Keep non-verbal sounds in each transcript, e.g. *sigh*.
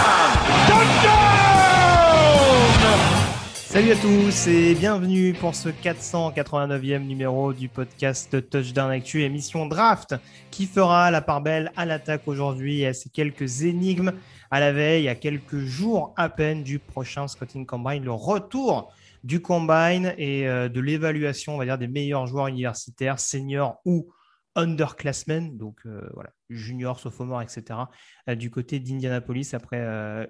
Touchdown. Salut à tous et bienvenue pour ce 489e numéro du podcast Touchdown Actu, émission draft qui fera la part belle à l'attaque aujourd'hui et à ces quelques énigmes à la veille, à quelques jours à peine du prochain Scouting Combine, le retour du Combine et euh, de l'évaluation, on va dire, des meilleurs joueurs universitaires, seniors ou underclassmen, donc euh, voilà, junior, sophomore, etc., euh, du côté d'Indianapolis après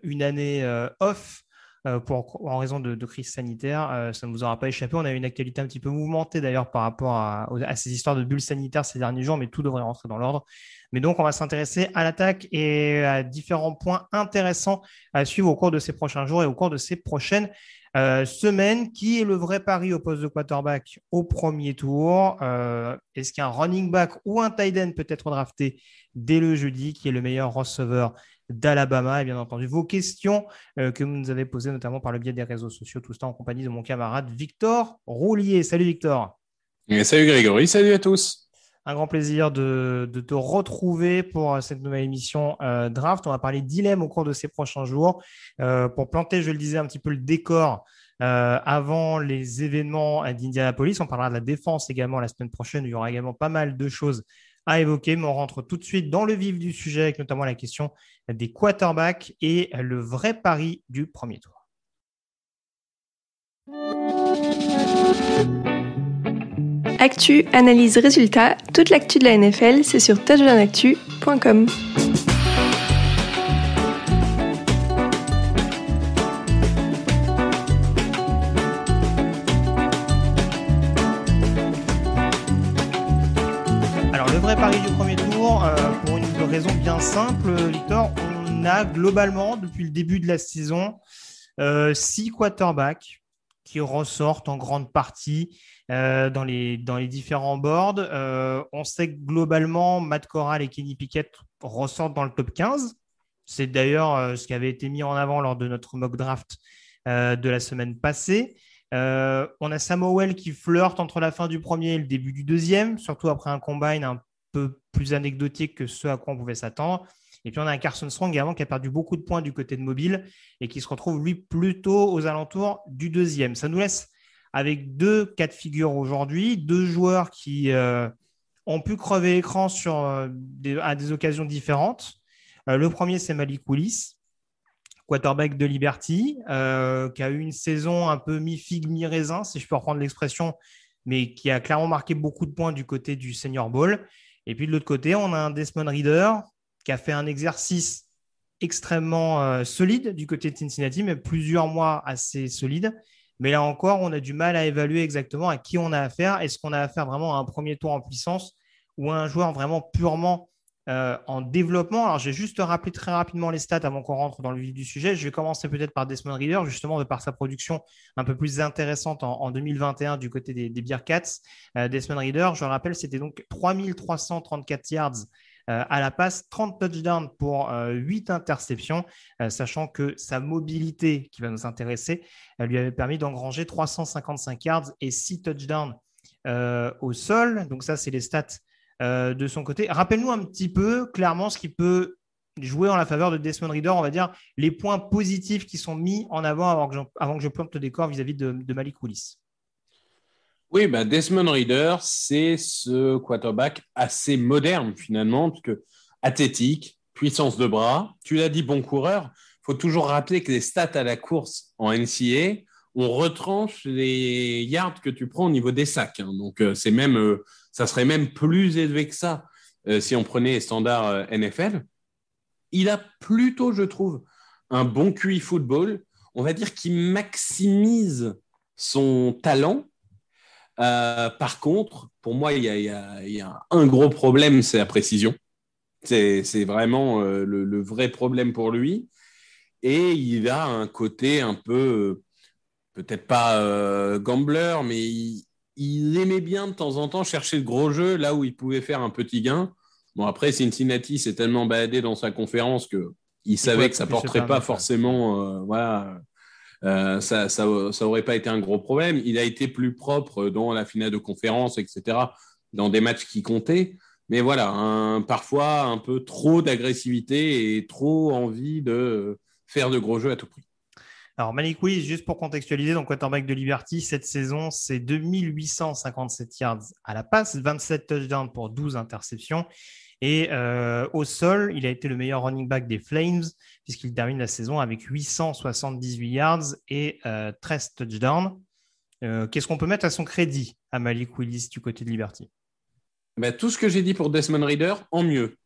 une année off. Euh, pour, en raison de, crise sanitaire, euh, ça ne vous aura pas échappé. On a eu une actualité un petit peu mouvementée d'ailleurs par rapport à, ces histoires de bulles sanitaires ces derniers jours, mais tout devrait rentrer dans l'ordre. Mais donc, on va s'intéresser à l'attaque et à différents points intéressants à suivre au cours de ces prochains jours et au cours de ces prochaines euh, semaines. Qui est le vrai pari au poste de quarterback au premier tour? Euh, Est-ce qu'un running back ou un tight end peut être drafté dès le jeudi? Qui est le meilleur receveur d'Alabama Et bien entendu, vos questions euh, que vous nous avez posées, notamment par le biais des réseaux sociaux, tout ça en compagnie de mon camarade Victor Roulier. Salut Victor Et salut Grégory, salut à tous. un grand plaisir de, de te retrouver pour euh, cette nouvelle émission euh, Draft. On va parler dilemme au cours de ces prochains jours. Euh, pour planter, je le disais, un petit peu le décor euh, avant les événements d'Indianapolis. On parlera de la défense également la semaine prochaine. Il y aura également pas mal de choses à évoquer, mais on rentre tout de suite dans le vif du sujet avec notamment la question des quarterbacks et le vrai pari du premier tour. Actu, analyse, résultat, toute l'actu de la NFL, c'est sur touchdownactu.com. simple, Victor, on a globalement, depuis le début de la saison, euh, six quarterbacks qui ressortent en grande partie euh, dans, les, dans les différents boards. Euh, on sait que globalement, Matt Corral et Kenny Pickett ressortent dans le top 15. C'est d'ailleurs ce qui avait été mis en avant lors de notre mock draft de la semaine passée. On a Samuel qui flirte entre la fin du premier et le début du deuxième, surtout après un combine un peu plus anecdotique que ce à quoi on pouvait s'attendre. Et puis on a un Carson Strong également qui a perdu beaucoup de points du côté de mobile et qui se retrouve lui plutôt aux alentours du deuxième. Ça nous laisse avec deux cas de figure aujourd'hui, deux joueurs qui euh, ont pu crever l'écran sur, euh, à des occasions différentes. Euh, le premier, c'est Malik Willis, quarterback de Liberty, qui a eu une saison un peu mi-figue, mi-raisin, si je peux reprendre l'expression, mais qui a clairement marqué beaucoup de points du côté du Senior Bowl. Et puis de l'autre côté, on a un Desmond Reader qui a fait un exercice extrêmement euh, solide du côté de Cincinnati, mais plusieurs mois assez solide. Mais là encore, on a du mal à évaluer exactement à qui on a affaire. Est-ce qu'on a affaire vraiment à un premier tour en puissance ou à un joueur vraiment purement euh, en développement Alors, j'ai juste rappelé très rapidement les stats avant qu'on rentre dans le vif du sujet. Je vais commencer peut-être par Desmond Reader, justement, de par sa production un peu plus intéressante en, en 2021 du côté des, des Bearcats. Euh, Desmond Reader, je le rappelle, c'était donc 3334 yards euh, à la passe, 30 touchdowns pour euh, 8 interceptions, sachant que sa mobilité, qui va nous intéresser, lui avait permis d'engranger 355 yards et 6 touchdowns au sol. Donc ça, c'est les stats euh, de son côté. Rappelle-nous un petit peu clairement ce qui peut jouer en la faveur de Desmond Reader, on va dire les points positifs qui sont mis en avant avant que je, avant que je plante le décor vis-à-vis de, Malik Willis. Oui, bah Desmond Reader, c'est ce quarterback assez moderne finalement, parce que athlétique, puissance de bras. Tu l'as dit, bon coureur. Il faut toujours rappeler que les stats à la course en NCA, on retranche les yards que tu prends au niveau des sacs. hein. Donc, euh, c'est même, euh, ça serait même plus élevé que ça euh, si on prenait les standards euh, NFL. Il a plutôt, je trouve, un bon QI football. On va dire qu'il maximise son talent. Euh, par contre, pour moi, il y a, un gros problème, c'est la précision. C'est vraiment le, vrai problème pour lui. Et il a un côté un peu, peut-être pas euh, gambler, mais il aimait bien de temps en temps chercher le gros jeu là où il pouvait faire un petit gain. Bon, après, Cincinnati s'est tellement baladé dans sa conférence que il savait que ça se porterait pas forcément. euh, voilà, euh, ça, ça, ça aurait pas été un gros problème. Il a été plus propre dans la finale de conférence, etc., dans des matchs qui comptaient. Mais voilà, un- parfois un peu trop d'agressivité et trop envie de faire de gros jeux à tout prix. Alors, Malik Willis, juste pour contextualiser, donc quarterback de Liberty, cette saison, c'est 2857 yards à la passe, 27 touchdowns pour 12 interceptions. Et euh, au sol, il a été le meilleur running back des Flames, puisqu'il termine la saison avec 878 yards et euh, 13 touchdowns. Euh, Qu'est-ce qu'on peut mettre à son crédit à Malik Willis du côté de Liberty? Ben, tout ce que j'ai dit pour Desmond Reader, en mieux.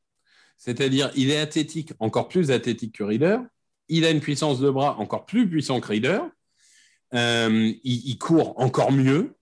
C'est-à-dire, il est athlétique, encore plus athlétique que Reader. Il a une puissance de bras encore plus puissant que Reader. Euh, il, court encore mieux.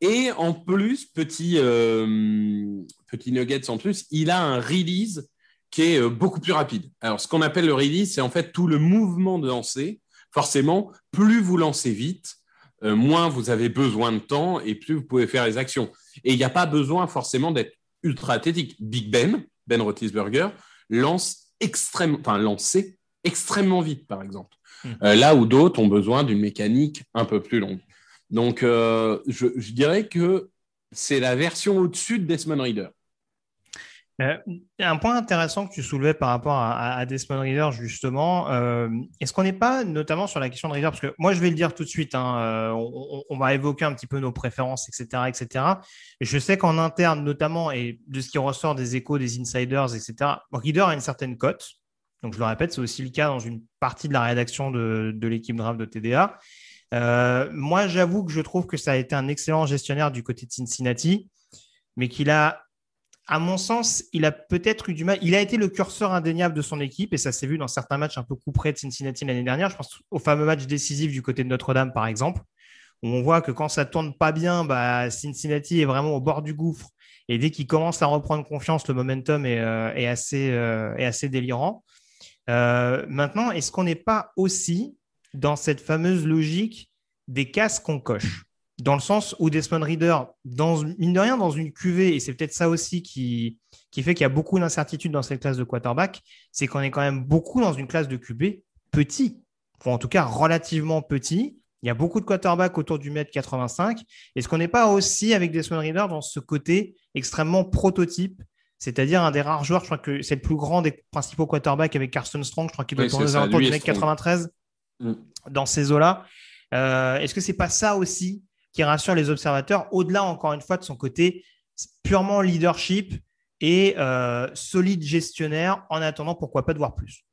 Et en plus, petit, euh, petit nuggets en plus, il a un release qui est euh, beaucoup plus rapide. Alors, ce qu'on appelle le release, c'est en fait tout le mouvement de lancer. Forcément, plus vous lancez vite, moins vous avez besoin de temps et plus vous pouvez faire les actions. Et il n'y a pas besoin forcément d'être ultra athlétique. Big Ben, Ben Roethlisberger, lance extrêmement, enfin, lancer extrêmement vite, par exemple. Mm. Euh, là où d'autres ont besoin d'une mécanique un peu plus longue. Donc, euh, je, je dirais que c'est la version au-dessus de Desmond Reader. Euh, un point intéressant que tu soulevais par rapport à, à- Desmond Reader, justement, euh, est-ce qu'on n'est pas, notamment sur la question de Reader, parce que moi je vais le dire tout de suite, hein, euh, on, on- on va évoquer un petit peu nos préférences, etc. etc. Et je sais qu'en interne, notamment, et de ce qui ressort des échos, des insiders, etc., Reader a une certaine cote. Donc je le répète, c'est aussi le cas dans une partie de la rédaction de, de l'équipe draft de TDA. Euh, moi, j'avoue que je trouve que ça a été un excellent gestionnaire du côté de Cincinnati, mais qu'il a à mon sens, il a peut-être eu du mal. Il a été le curseur indéniable de son équipe et ça s'est vu dans certains matchs un peu coup près de Cincinnati l'année dernière. Je pense au fameux match décisif du côté de Notre-Dame, par exemple, où on voit que quand ça tourne pas bien, bah, Cincinnati est vraiment au bord du gouffre. Et dès qu'il commence à reprendre confiance, le momentum est, euh, euh, est assez délirant. Euh, maintenant, est-ce qu'on n'est pas aussi dans cette fameuse logique des cases qu'on coche? Dans le sens où Desmond Reader, dans, mine de rien, dans une QV, et c'est peut-être ça aussi qui, qui fait qu'il y a beaucoup d'incertitudes dans cette classe de quarterback, c'est qu'on est quand même beaucoup dans une classe de QB petit, ou en tout cas relativement petit. Il y a beaucoup de quarterbacks autour du mètre 85. Est-ce qu'on n'est pas aussi avec Desmond Reader dans ce côté extrêmement prototype c'est-à-dire un des rares joueurs, je crois que c'est le plus grand des principaux quarterbacks avec Carson Strong, je crois qu'il doit tourner aux alentours du Strong. 93 Mm. dans ces eaux-là. Euh, Est-ce que c'est pas ça aussi qui rassure les observateurs, au-delà encore une fois de son côté purement leadership et euh, solide gestionnaire, en attendant pourquoi pas de voir plus?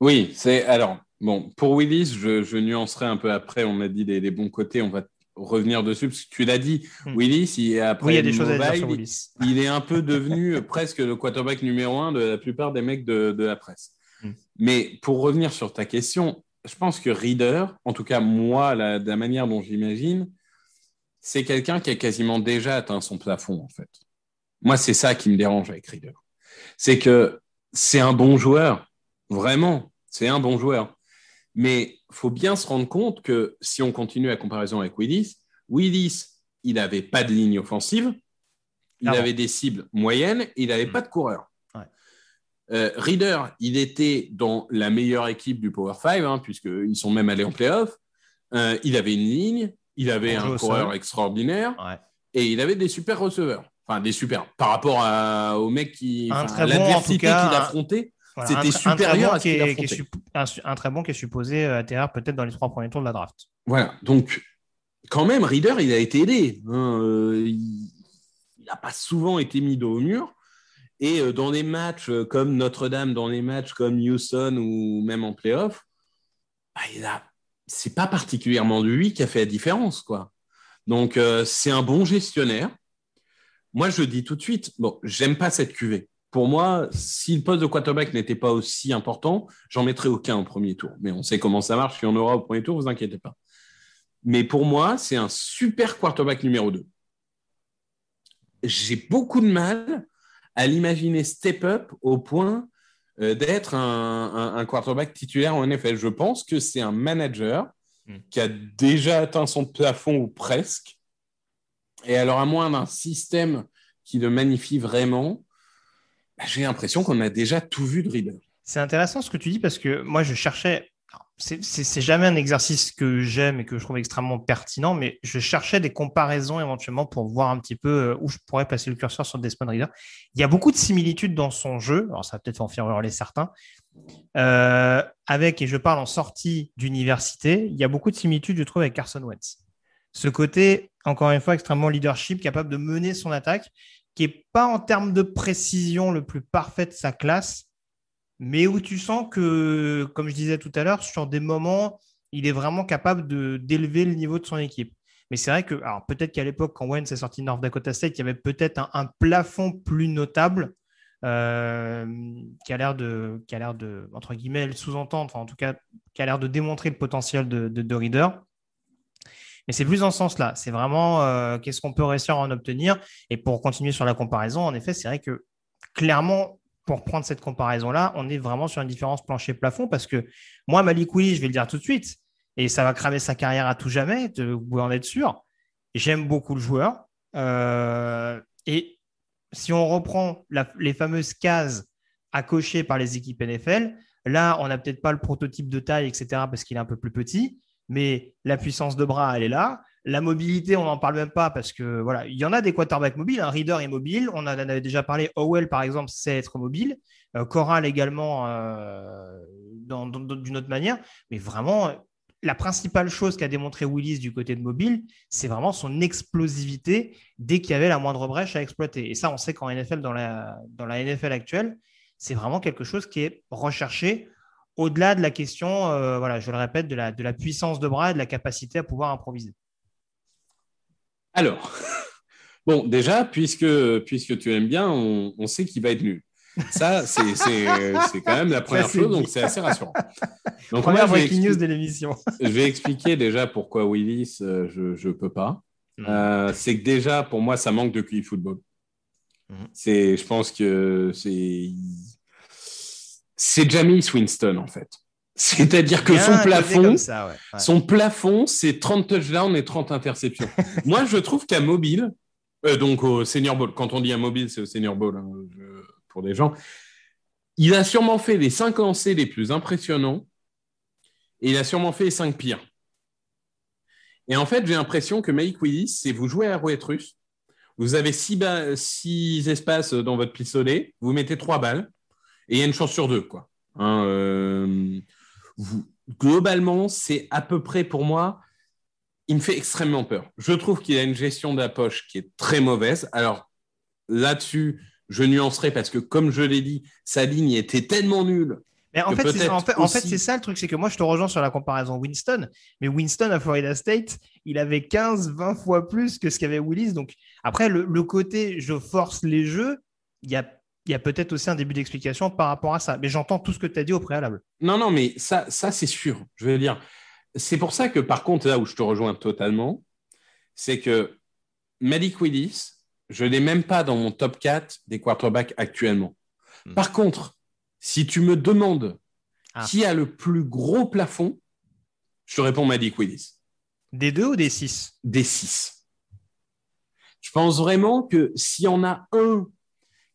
Oui, c'est alors bon pour Willis, je, je nuancerai un peu après. On a dit les, les bons côtés, on va revenir dessus parce que tu l'as dit. Hmm. Willis, il, après Oui, il y a des choses à dire Mobile, sur Willis. il est un peu devenu *laughs* presque le quarterback numéro un de la plupart des mecs de, de la presse. Mm. Mais pour revenir sur ta question, je pense que Reader, en tout cas moi, la, de la manière dont j'imagine, c'est quelqu'un qui a quasiment déjà atteint son plafond en fait. Moi, c'est ça qui me dérange avec Reader. C'est que c'est un bon joueur, vraiment, c'est un bon joueur. Mais faut bien se rendre compte que si on continue la comparaison avec Willis, Willis, il n'avait pas de ligne offensive, il Ah bon. avait des cibles moyennes, il n'avait Mm. pas de coureur. Ouais. Euh, Reader, il était dans la meilleure équipe du Power 5, hein, puisqu'ils sont même allés en playoff. Euh, il avait une ligne, il avait Bon un coureur sol. extraordinaire Ouais. et il avait des super receveurs. Enfin, des super. Par rapport à, au mec qui. Un très bon, en tout L'adversité qu'il affrontait. Voilà, C'était un supérieur bon à ce qu'il est- est un, très bon qui est supposé euh, atterrir peut-être dans les trois premiers tours de la draft. Voilà, donc quand même, Reader, il a été aidé. hein, euh, il n'a pas souvent été mis dos au mur. Et euh, dans des matchs euh, comme Notre-Dame, dans des matchs comme Houston ou même en playoff, bah, il a... c'est pas particulièrement lui qui a fait la différence. quoi. Donc, euh, c'est un bon gestionnaire. Moi, je dis tout de suite, bon, j'aime pas cette cuvée. Pour moi, si le poste de quarterback n'était pas aussi important, j'en mettrais aucun au premier tour. Mais on sait comment ça marche. Y en aura au premier tour, vous inquiétez pas. Mais pour moi, c'est un super quarterback numéro 2. J'ai beaucoup de mal à l'imaginer step up au point euh, d'être un, un- un quarterback titulaire en NFL. Je pense que c'est un manager Mm. qui a déjà atteint son plafond ou presque. Et alors, à moins d'un système qui le magnifie vraiment, bah, j'ai l'impression qu'on a déjà tout vu de Reader. C'est intéressant ce que tu dis parce que moi, je cherchais. c'est jamais un exercice que j'aime et que je trouve extrêmement pertinent, mais je cherchais des comparaisons éventuellement pour voir un petit peu euh, où je pourrais placer le curseur sur Desmond Reader. Il y a beaucoup de similitudes dans son jeu. Alors, ça va peut-être en faire hurler certains. Euh, avec, et je parle en sortie d'université, il y a beaucoup de similitudes, je trouve, avec Carson Wentz. Ce côté, encore une fois, extrêmement leadership, capable de mener son attaque, qui n'est pas en termes de précision le plus parfait de sa classe, mais où tu sens que, comme je disais tout à l'heure, sur des moments, il est vraiment capable d'élever le niveau de son équipe. Mais c'est vrai que, alors peut-être qu'à l'époque, quand Wentz est sorti de North Dakota State, il y avait peut-être un, plafond plus notable euh, qui a l'air de, qui a entre guillemets, le sous-entendre, en tout cas, qui a l'air de démontrer le potentiel de, de Reader. Mais c'est plus dans ce sens-là. C'est vraiment euh, qu'est-ce qu'on peut réussir à en obtenir. Et pour continuer sur la comparaison, en effet, c'est vrai que clairement, pour prendre cette comparaison-là, on est vraiment sur une différence plancher-plafond parce que moi, Malik Willis, je vais le dire tout de suite, et ça va cramer sa carrière à tout jamais, vous pouvez en être sûr. J'aime beaucoup le joueur. Euh, et si on reprend les fameuses cases à cocher par les équipes NFL, là, on n'a peut-être pas le prototype de taille, etc., parce qu'il est un peu plus petit, mais la puissance de bras, elle est là. La mobilité, on n'en parle même pas parce que voilà, il y en a des quarterbacks mobiles. Un Reader est mobile. On en avait déjà parlé. Howell, par exemple, sait être mobile. Euh, Corral également euh, d'une autre manière. Mais vraiment, la principale chose qu'a démontré Willis du côté de mobile, c'est vraiment son explosivité dès qu'il y avait la moindre brèche à exploiter. Et ça, on sait qu'en NFL, dans la, dans la NFL actuelle, c'est vraiment quelque chose qui est recherché au-delà de la question, euh, voilà, je le répète, de la, de la puissance de bras et de la capacité à pouvoir improviser. Alors, *laughs* bon, déjà, puisque, puisque tu aimes bien, on, on sait qu'il va être nul. Ça, c'est c'est- c'est quand même la première chose, dit. donc c'est assez rassurant. Donc, Première moi, breaking news de l'émission. *laughs* je vais expliquer déjà pourquoi Willis, euh, je ne peux pas. Mhm. Euh, c'est que déjà, pour moi, ça manque de QI football. C'est, je pense que c'est, c'est Jamis Winston, en fait. C'est-à-dire que son plafond, comme ça, ouais. Ouais. son plafond, c'est 30 touchdowns et 30 interceptions. *laughs* Moi, je trouve qu'à mobile, euh, donc au Senior Bowl, quand on dit à mobile, c'est au Senior Bowl hein, pour des gens, il a sûrement fait les 5 lancers les plus impressionnants et il a sûrement fait les 5 pires. Et en fait, j'ai l'impression que Mike Willis, c'est vous jouez à roulette russe, vous avez 6 six espaces dans votre pistolet, vous mettez 3 balles et il y a une chance sur deux. Quoi. Hein, euh, vous- globalement, c'est à peu près pour moi, il me fait extrêmement peur. Je trouve qu'il a une gestion de la poche qui est très mauvaise. Alors là-dessus, je nuancerai parce que, comme je l'ai dit, sa ligne était tellement nulle. Mais en fait, c'est, en fait, en fait, aussi- c'est ça le truc, c'est que moi, je te rejoins sur la comparaison Winston, mais Winston à Florida State, il avait 15, 20 fois plus que ce qu'avait Willis. Donc, après, le, le côté je force les jeux, il y a, il y a peut-être aussi un début d'explication par rapport à ça. Mais j'entends tout ce que tu as dit au préalable. Non, non, mais ça, ça c'est sûr. Je veux dire, c'est pour ça que, par contre, là où je te rejoins totalement, c'est que Malik Willis, je ne l'ai même pas dans mon top 4 des quarterbacks actuellement. Hmm. Par contre, si tu me demandes Ah. qui a le plus gros plafond, je te réponds Malik Willis. Des deux ou des six? Des 6. Je pense vraiment que s'il y en a un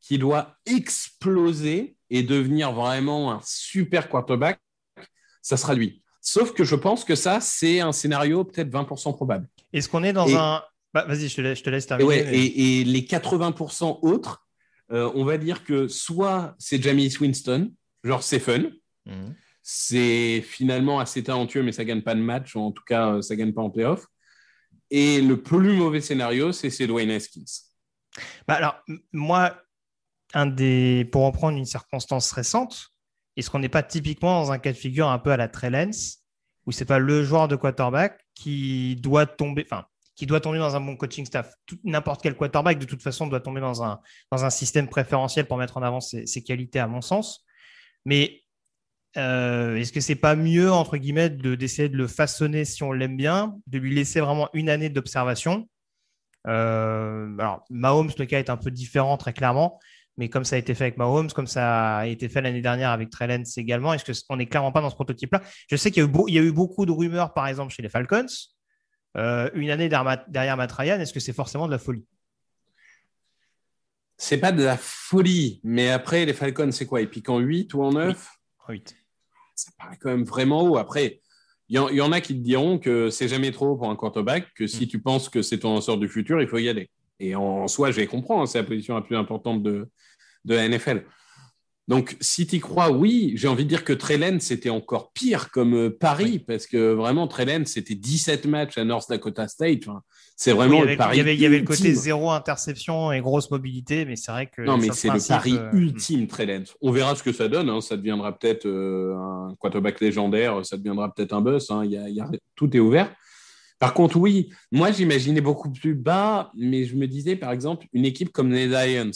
qui doit exploser et devenir vraiment un super quarterback, ça sera lui. Sauf que je pense que ça, c'est un scénario peut-être 20% probable. Est-ce qu'on est dans Et- un. Bah, vas-y, je te laisse, je te laisse Et, terminer. ouais, mais- et, et les 80% autres, euh, on va dire que soit c'est Jamis Winston, Genre, c'est fun. Mhm. C'est finalement assez talentueux, mais ça gagne pas de match, ou en tout cas, euh, ça gagne pas en playoff. Et le plus mauvais scénario, c'est Dwayne Haskins. Bah alors, moi, un des, pour reprendre une circonstance récente, est-ce qu'on n'est pas typiquement dans un cas de figure un peu à la Trey Lance, où c'est pas le joueur de quarterback qui doit tomber, enfin, qui doit tomber dans un bon coaching staff? N'importe quel quarterback, de toute façon, doit tomber dans un, dans un système préférentiel pour mettre en avant ses, qualités, à mon sens. Mais euh, est-ce que c'est pas mieux, entre guillemets, de- d'essayer de le façonner si on l'aime bien, de lui laisser vraiment une année d'observation? Euh, alors, Mahomes, le cas est un peu différent, très clairement, mais comme ça a été fait avec Mahomes, comme ça a été fait l'année dernière avec Trey Lance également, est-ce qu'on n'est clairement pas dans ce prototype-là? Je sais qu'il y, a eu beau- il y a eu beaucoup de rumeurs, par exemple, chez les Falcons. Euh, une année derrière, Matt- Ryan, est-ce que c'est forcément de la folie? C'est pas de la folie, mais après, les Falcons, c'est quoi? Ils piquent en 8 ou en 9 Oui. Ça paraît quand même vraiment haut. Après, il y, en- il y en a qui te diront que c'est jamais trop pour un quarterback, que si tu penses que c'est ton lanceur du futur, il faut y aller. Et en soi, je les comprends, hein, c'est la position la plus importante de, de la NFL. Donc, si tu crois, oui, j'ai envie de dire que Trellen, c'était encore pire comme euh, Paris, parce que vraiment, Trellen, c'était 17 matchs à North Dakota State. Enfin, c'est vraiment Oui, le pari. il, y avait, il y avait le côté zéro interception et grosse mobilité, mais c'est vrai que. Non, mais c'est le pari euh, ultime, Trellens. On verra ce que ça donne. hein. Ça deviendra peut-être euh, un quarterback légendaire, ça deviendra peut-être un buzz. hein. Il y a- il y a- tout est ouvert. Par contre, oui, moi j'imaginais beaucoup plus bas, mais je me disais par exemple une équipe comme les Lions,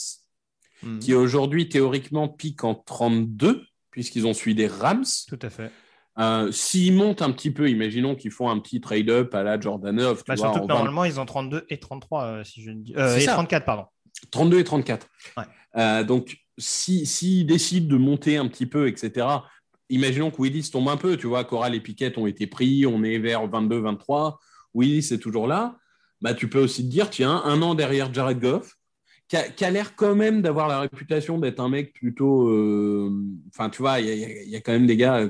hmm, qui aujourd'hui théoriquement pique en 32, puisqu'ils ont suivi des Rams. Tout à fait. Euh, S'ils montent un petit peu, imaginons qu'ils font un petit trade-up à la Jordanov, tu Bah, vois, surtout que 20 normalement, ils ont 32 et 33, euh, si je ne dis. euh, et ça. 34, pardon. 32 et 34. Ouais. Euh, donc, s'ils si, décident de monter un petit peu, etc., imaginons que Willis tombe un peu, tu vois, Coral et Piquet ont été pris, on est vers 22, 23, Willis est toujours là, bah, tu peux aussi te dire, tiens, un an derrière Jared Goff, qui a, qui a l'air quand même d'avoir la réputation d'être un mec plutôt... euh, Enfin, tu vois, il y, a- y y quand même des gars... euh,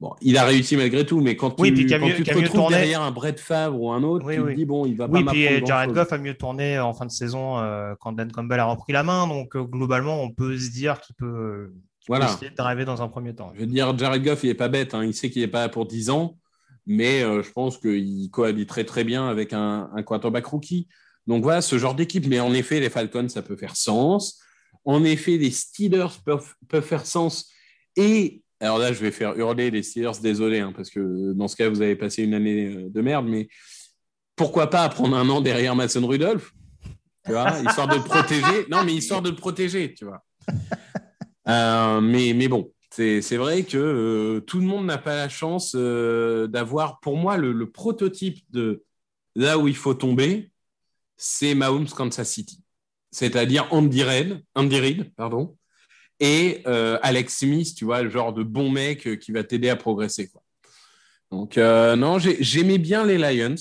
Bon, il a réussi malgré tout, mais quand Oui, tu, puis quand mieux- tu te retrouves tourné. derrière un Brett Favre ou un autre, Oui, tu oui. te dis, bon, il va Oui, pas puis m'apprendre euh, Jared grand-chose. Goff a mieux tourné en fin de saison euh, quand Dan Campbell a repris la main. Donc, globalement, on peut se dire qu'il peut, Voilà. essayer de driver dans un premier temps. Je veux dire, Jared Goff, il n'est pas bête. hein. Il sait qu'il n'est pas là pour 10 ans, mais je pense qu'il cohabiterait très bien avec un, un quarterback rookie. Donc voilà, ce genre d'équipe. Mais en effet, les Falcons, ça peut faire sens. En effet, les Steelers peuvent, peuvent faire sens. Et alors là, je vais faire hurler les Steelers, désolé, hein, parce que dans ce cas, vous avez passé une année euh, de merde, mais pourquoi pas prendre un an derrière Mason Rudolph? Tu vois, histoire de le protéger. Non, mais histoire de le protéger, tu vois. Euh, mais, mais bon, c'est vrai que euh, tout le monde n'a pas la chance d'avoir, pour moi, le prototype de là où il faut tomber, c'est Mahomes Kansas City. C'est-à-dire Andy Reid, Andy Reid, pardon, et euh, Alex Smith, tu vois, le genre de bon mec euh, qui va t'aider à progresser. Donc, euh, non, j'ai- j'aimais bien les Lions.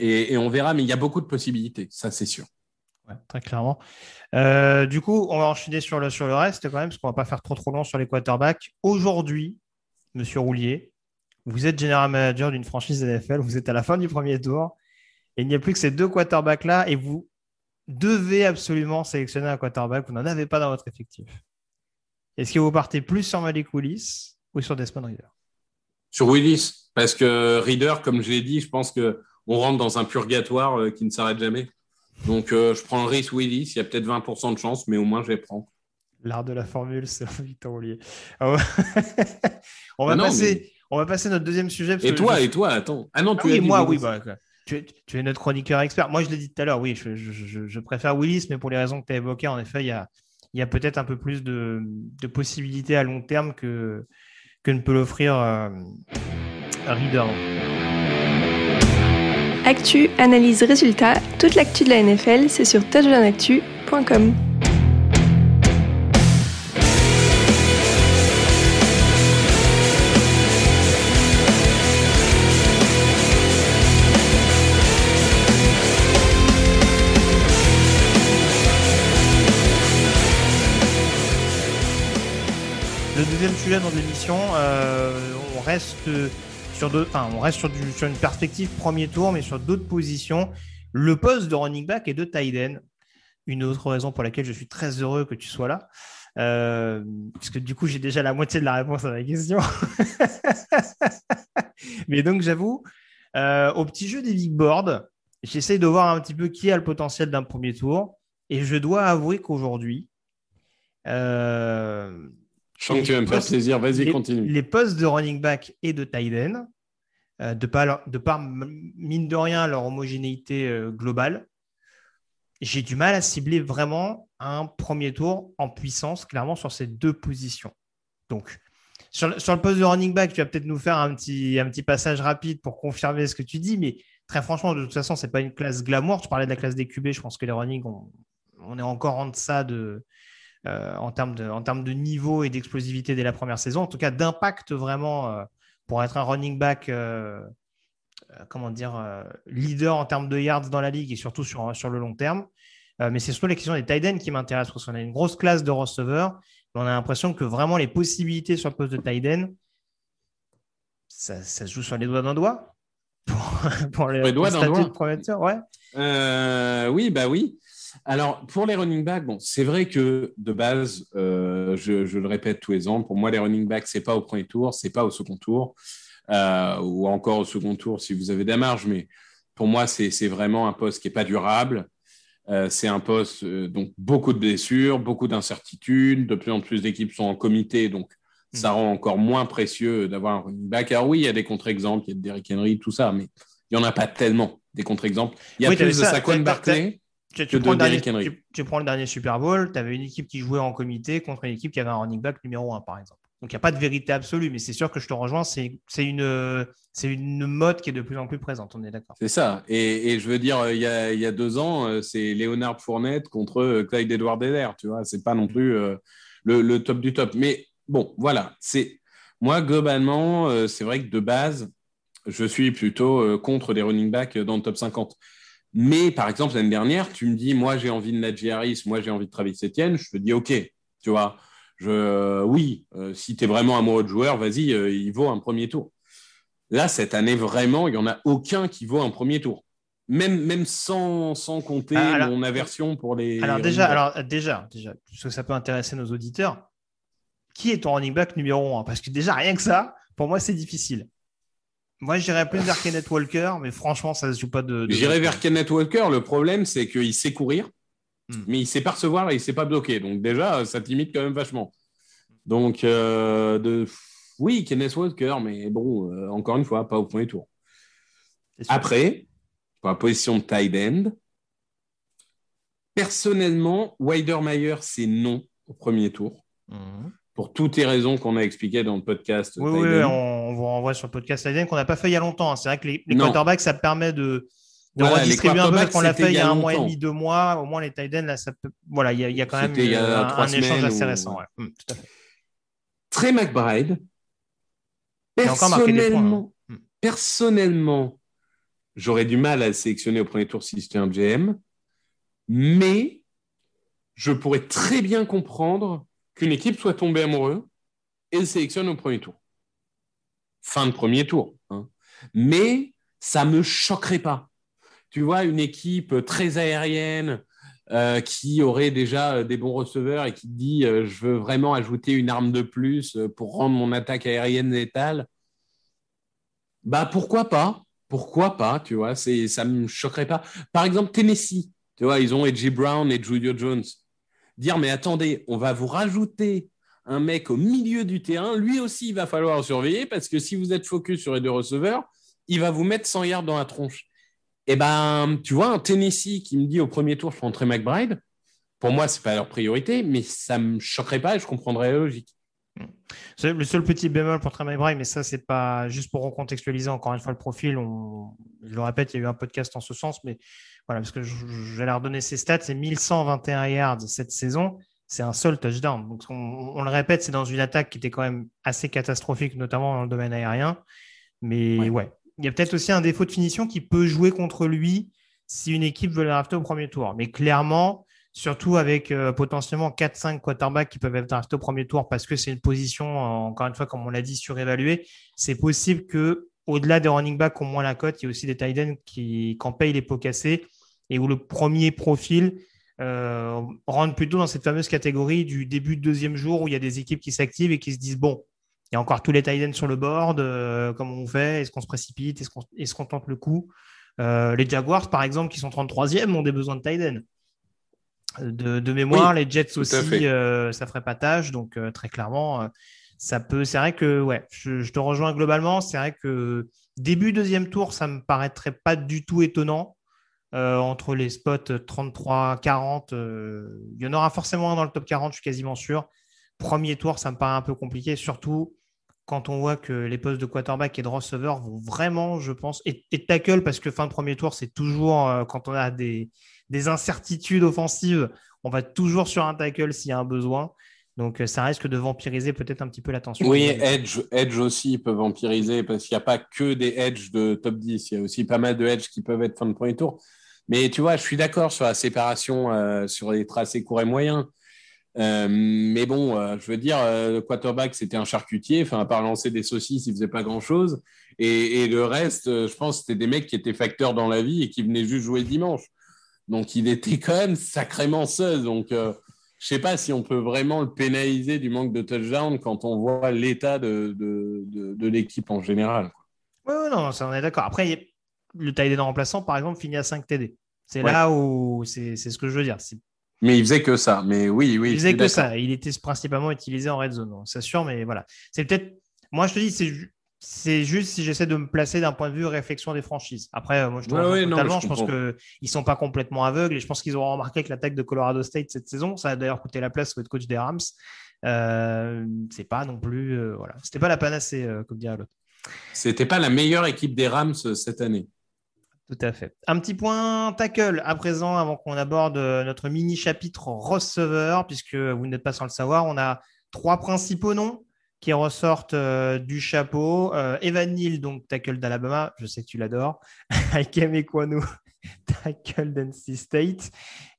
Et, on verra, mais il y a beaucoup de possibilités, ça c'est sûr. Très clairement. Du coup, on va enchaîner sur le, sur le reste quand même, parce qu'on va pas faire trop trop long sur les quarterbacks. Aujourd'hui, Monsieur Roulier, vous êtes général manager d'une franchise NFL, vous êtes à la fin du premier tour, et il n'y a plus que ces deux quarterbacks-là, et vous devez absolument sélectionner un quarterback, vous n'en avez pas dans votre effectif. Est-ce que vous partez plus sur Malik Willis ou sur Desmond Reader? Sur Willis, parce que Reader, comme je l'ai dit, je pense que on rentre dans un purgatoire euh, qui ne s'arrête jamais. Donc, euh, je prends le risque Willis. Il y a peut-être 20% de chance, mais au moins, je les prends. L'art de la formule, *laughs* c'est Victor. Ah ouais. *laughs* on, va Ah non, passer, mais- on va passer notre deuxième sujet. parce Et que toi, je- et toi, attends. Ah non, Ah tu oui, dit, moi, Willis. oui. bah. Tu, es, notre chroniqueur expert. Moi, je l'ai dit tout à l'heure, oui, je, préfère Willis, mais pour les raisons que tu as évoquées, en effet, il y a, peut-être un peu plus de, possibilités à long terme que, que ne peut l'offrir euh, Reader. Actu, analyse, résultat, toute l'actu de la NFL, c'est sur touchdownactu.com. deuxième sujet dans l'émission, euh, on reste sur deux, enfin, on reste sur, une perspective premier tour, mais sur d'autres positions. Le poste de running back et de tight. Une autre raison pour laquelle je suis très heureux que tu sois là. Euh, parce que du coup, j'ai déjà la moitié de la réponse à la question. *laughs* Mais donc, j'avoue, euh, au petit jeu des big boards, j'essaye de voir un petit peu qui a le potentiel d'un premier tour. Et je dois avouer qu'aujourd'hui, Je sens que tu vas me faire plaisir. Vas-y, les, continue. les postes de running back et de tight end, euh, de par, leur- de par, m- mine de rien, leur homogénéité euh, globale, j'ai du mal à cibler vraiment un premier tour en puissance, clairement, sur ces deux positions. Donc, sur le, sur le poste de running back, tu vas peut-être nous faire un petit, un petit passage rapide pour confirmer ce que tu dis, mais très franchement, de toute façon, ce n'est pas une classe glamour. Tu parlais de la classe des QB, je pense que les running, on, on est encore en deçà de, en, termes de, en termes de niveau et d'explosivité dès la première saison, en tout cas d'impact vraiment euh, pour être un running back, euh, euh, comment dire, euh, leader en termes de yards dans la ligue et surtout sur, sur le long terme. Euh, mais c'est surtout la question des tight ends qui m'intéresse parce qu'on a une grosse classe de receveurs. mais on a l'impression que vraiment les possibilités sur le poste de tight end, ça, ça se joue sur les doigts d'un doigt. Pour, *laughs* pour les, Les doigts d'un doigt. de ouais. Euh, oui, bah oui. Alors, pour les running backs, bon, c'est vrai que de base, euh, je, je le répète tous les ans, pour moi, les running backs, c'est pas au premier tour, c'est pas au second tour, euh, ou encore au second tour si vous avez de la marge, mais pour moi, c'est vraiment un poste qui est pas durable. Euh, c'est un poste, donc beaucoup de blessures, beaucoup d'incertitudes, de plus en plus d'équipes sont en comité, donc ça rend encore moins précieux d'avoir un running back. Alors oui, il y a des contre-exemples, il y a Derrick Henry, tout ça, mais il n'y en a pas tellement des contre-exemples. Il y a Oui, plus de Saquon Barkley. Tu, tu prends le dernier, tu, tu prends le dernier Super Bowl, tu avais une équipe qui jouait en comité contre une équipe qui avait un running back numéro 1, par exemple. Donc, il n'y a pas de vérité absolue, mais c'est sûr que je te rejoins, c'est une, une mode qui est de plus en plus présente, on est d'accord. C'est ça. Et, et je veux dire, il y a, il y a deux ans, euh, c'est Léonard Fournette contre euh, Clyde Edward Heller, tu vois. C'est pas non plus euh, le, le top du top. Mais bon, voilà. C'est moi globalement, c'est vrai que de base, je suis plutôt contre les running backs dans le top 50. Mais par exemple, l'année dernière, tu me dis, moi j'ai envie de Najee Harris, moi j'ai envie de Travis Etienne, je te dis, ok, tu vois. Je, euh, oui, euh, si tu es vraiment amoureux de joueur, vas-y, euh, il vaut un premier tour. Là, cette année, vraiment, il n'y en a aucun qui vaut un premier tour. Même, même sans, sans compter Ah, alors- mon aversion pour les. Alors déjà, alors déjà, déjà, parce que ça peut intéresser nos auditeurs, qui est ton running back numéro 1 Parce que déjà, rien que ça, pour moi, c'est difficile. Moi, j'irais plus vers Kenneth Walker, mais franchement, ça se joue pas de. de- J'irai vers Kenneth Walker. Le problème, c'est qu'il sait courir, Hmm. mais il sait pas recevoir et il sait pas bloquer. Donc déjà, ça te limite quand même vachement. Donc, euh, de... oui, Kenneth Walker, mais bon, euh, encore une fois, pas au premier tour. Après, pour la position de tight end, personnellement, Weidermeyer, c'est non au premier tour. Mhm. Pour toutes les raisons qu'on a expliquées dans le podcast. Oui, on, vous renvoie sur le podcast Titan qu'on n'a pas fait il y a longtemps. hein. C'est vrai que les, quarterbacks, ça permet de, de Voilà, redistribuer un peu, qu'on l'a fait il y a un mois et demi, deux mois. Au moins, les Titans, là, ça peut... voilà, il y, a- il y a quand même a euh, un, échange assez ou- récent. ouais. Mm, tout à fait. Trey McBride, points, hein. personnellement, Mm. personnellement, j'aurais du mal à le sélectionner au premier tour si c'était un GM, mais je pourrais très bien comprendre qu'une équipe soit tombée amoureux et le sélectionne au premier tour. Fin de premier tour. hein. Mais ça me choquerait pas. Tu vois, une équipe très aérienne euh, qui aurait déjà euh, des bons receveurs et qui dit euh, je veux vraiment ajouter une arme de plus pour rendre mon attaque aérienne létale. Bah pourquoi pas Pourquoi pas Tu vois, ça me choquerait pas. Par exemple Tennessee, ils ont Edgy Brown et Julio Jones. Dire mais attendez, on va vous rajouter un mec au milieu du terrain, lui aussi il va falloir surveiller parce que si vous êtes focus sur les deux receveurs, il va vous mettre 100 yards dans la tronche. Eh ben, tu vois, un Tennessee qui me dit au premier tour, je prends Trey McBride, pour moi, c'est pas leur priorité, mais ça me choquerait pas et je comprendrais la logique. Le seul petit bémol pour Trey McBride, mais ça, c'est pas juste pour recontextualiser encore une fois le profil. Je le répète, il y a eu un podcast en ce sens, mais voilà, parce que je, je vais leur redonner ses stats. C'est 1121 yards cette saison. C'est un seul touchdown. Donc, on, on le répète, c'est dans une attaque qui était quand même assez catastrophique, notamment dans le domaine aérien. Mais Ouais. ouais, il y a peut-être aussi un défaut de finition qui peut jouer contre lui si une équipe veut le drafter au premier tour. Mais clairement, surtout avec euh, potentiellement 4-5 quarterbacks qui peuvent être draftés au premier tour parce que c'est une position, euh, encore une fois, comme on l'a dit, surévaluée, c'est possible que au-delà des running backs qui ont moins la cote, il y a aussi des tight ends qui, qui en payent les pots cassés et où le premier profil euh, rentre plutôt dans cette fameuse catégorie du début de deuxième jour où il y a des équipes qui s'activent et qui se disent bon, il y a encore tous les tight sur le board, euh, comment on fait? Est-ce qu'on se précipite? Est-ce qu'on tente le coup? Euh, Les Jaguars, par exemple, qui sont 33e, ont des besoins de tight De, mémoire, les Jets aussi, ça ferait pas tâche. Donc, très clairement, ça peut. C'est vrai que, ouais, je, je te rejoins globalement. C'est vrai que début deuxième tour, ça me paraîtrait pas du tout étonnant. Euh, entre les spots 33, 40. Euh, il y en aura forcément un dans le top 40, je suis quasiment sûr. Premier tour, ça me paraît un peu compliqué, surtout quand on voit que les postes de quarterback et de receveur vont vraiment, je pense, et, de tackle, parce que fin de premier tour, c'est toujours euh, quand on a des, des, incertitudes offensives, on va toujours sur un tackle s'il y a un besoin. Donc ça risque de vampiriser peut-être un petit peu l'attention. Oui, Edge, Edge aussi peut vampiriser parce qu'il n'y a pas que des Edge de top 10, il y a aussi pas mal de Edge qui peuvent être fin de premier tour. Mais tu vois, je suis d'accord sur la séparation euh, sur les tracés courts et moyens. Euh, mais bon, euh, je veux dire, le quarterback, c'était un charcutier. Enfin, à part lancer des saucisses, il faisait pas grand-chose. Et, le reste, je pense, c'était des mecs qui étaient facteurs dans la vie et qui venaient juste jouer dimanche. Donc, il était *laughs* quand même sacrément seul. Donc, je sais pas si on peut vraiment le pénaliser du manque de touchdown quand on voit l'état de, de, de, l'équipe en général. Oui, non, on est d'accord. Après, le taille remplaçant, par exemple, finit à 5 TD. C'est là où c'est ce que je veux dire. Mais il faisait que ça. Mais oui, oui. Il faisait que ça. Il était principalement utilisé en red zone. C'est sûr, mais voilà. C'est peut-être. Moi, je te dis, c'est juste si j'essaie de me placer d'un point de vue réflexion des franchises. Après, moi, je, trouve totalement, je, pense qu'ils ne sont pas complètement aveugles et je pense qu'ils auront remarqué que l'attaque de Colorado State cette saison, ça a d'ailleurs coûté la place au coach des Rams. Euh, c'est pas non plus. Euh, voilà. C'était pas la panacée, euh, comme dirait l'autre. C'était pas la meilleure équipe des Rams euh, cette année. Tout à fait. Un petit point tackle à présent avant qu'on aborde euh, notre mini chapitre receveur, puisque vous n'êtes pas sans le savoir, on a trois principaux noms qui ressortent euh, du chapeau. Evan Neal, donc tackle d'Alabama, je sais que tu l'adores. *laughs* Hakem Ekwanu, *laughs* tackle d'NC State.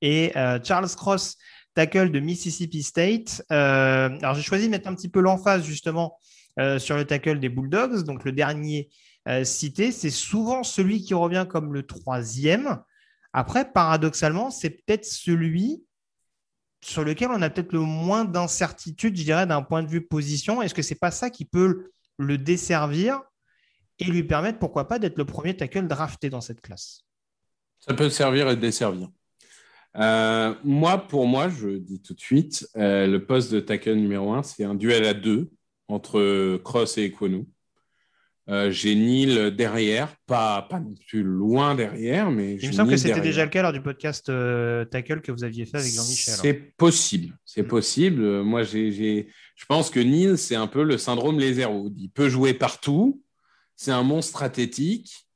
Et Charles Cross, tackle de Mississippi State. alors j'ai choisi de mettre un petit peu l'emphase justement euh, sur le tackle des Bulldogs, donc le dernier euh, cité, c'est souvent celui qui revient comme le troisième. Après, paradoxalement, c'est peut-être celui sur lequel on a peut-être le moins d'incertitude, je dirais, d'un point de vue position. Est-ce que c'est pas ça qui peut le desservir et lui permettre, pourquoi pas, d'être le premier tackle drafté dans cette classe? Ça peut servir et desservir. Euh, moi, pour moi, je dis tout de suite, le poste de tackle numéro un, c'est un duel à deux entre Cross et Equonu. Euh, j'ai Neil derrière, pas, pas non plus loin derrière, mais. Il me semble que c'était déjà le cas lors du podcast euh, Tackle que vous aviez fait avec Jean-Michel. C'est possible, c'est possible. Moi, j'ai, je pense que Neil, c'est un peu le syndrome Lézerwood. Il peut jouer partout, c'est un monstre athlétique.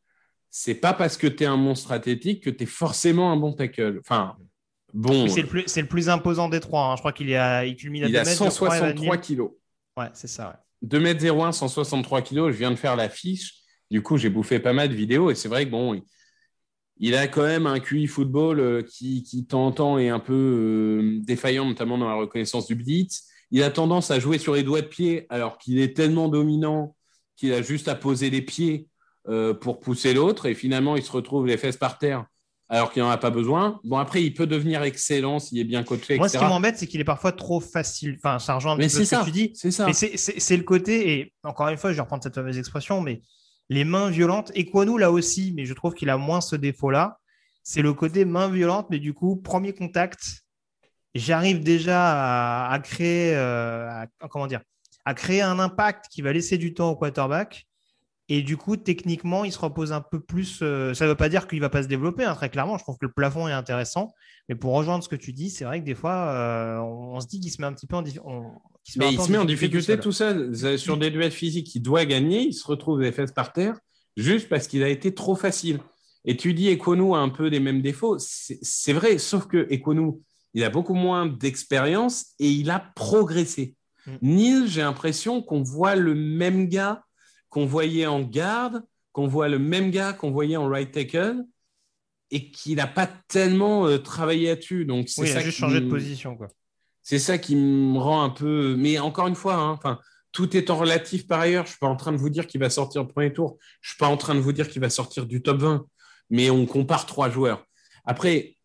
C'est pas parce que tu es un monstre athlétique que tu es forcément un bon tackle. Enfin, bon. C'est le, plus, le plus imposant des trois. Hein. Je crois qu'il a, il culmine à il a 163 kilos. Ouais, c'est ça. 2m01, 163 kg, je viens de faire la fiche. Du coup, j'ai bouffé pas mal de vidéos et c'est vrai que bon, il a quand même un QI football euh, qui, qui temps est un peu euh, défaillant, notamment dans la reconnaissance du blitz. Il a tendance à jouer sur les doigts de pied alors qu'il est tellement dominant qu'il a juste à poser les pieds euh, pour pousser l'autre et finalement il se retrouve les fesses par terre alors qu'il n'en a pas besoin. Bon, après, il peut devenir excellent s'il est bien coaché. Moi, ce qui m'embête, c'est qu'il est parfois trop facile. Enfin, ça rejoint un peu ce que tu dis. C'est ça. Mais c'est le côté, et encore une fois, je vais reprendre cette fameuse expression, mais les mains violentes, et nous là aussi, mais je trouve qu'il a moins ce défaut-là. C'est le côté main violente, mais du coup, premier contact, j'arrive déjà à, créer, euh, comment dire, à créer un impact qui va laisser du temps au quarterback. Et du coup, techniquement, il se repose un peu plus. Euh, ça ne veut pas dire qu'il ne va pas se développer, hein, très clairement. Je trouve que le plafond est intéressant. Mais pour rejoindre ce que tu dis, c'est vrai que des fois, euh, on, se dit qu'il se met un petit peu en, difficulté. mais il se met en difficulté tout seul. Sur des duels physiques, il doit gagner. Il se retrouve les fesses par terre juste parce qu'il a été trop facile. Et tu dis Equonu a un peu les mêmes défauts. C'est vrai, sauf que Equonu, il a beaucoup moins d'expérience et il a progressé. Mm. Neil, j'ai l'impression qu'on voit le même gars qu'on voyait en garde, qu'on voit le même gars qu'on voyait en right tackle et qu'il n'a pas tellement euh, travaillé là-dessus. Donc, c'est ça il a juste changé de position. Quoi. C'est ça qui me rend un peu. Mais encore une fois, hein, enfin, tout étant relatif par ailleurs, je ne suis pas en train de vous dire qu'il va sortir au premier tour. Je ne suis pas en train de vous dire qu'il va sortir du top 20. Mais on compare trois joueurs. Après,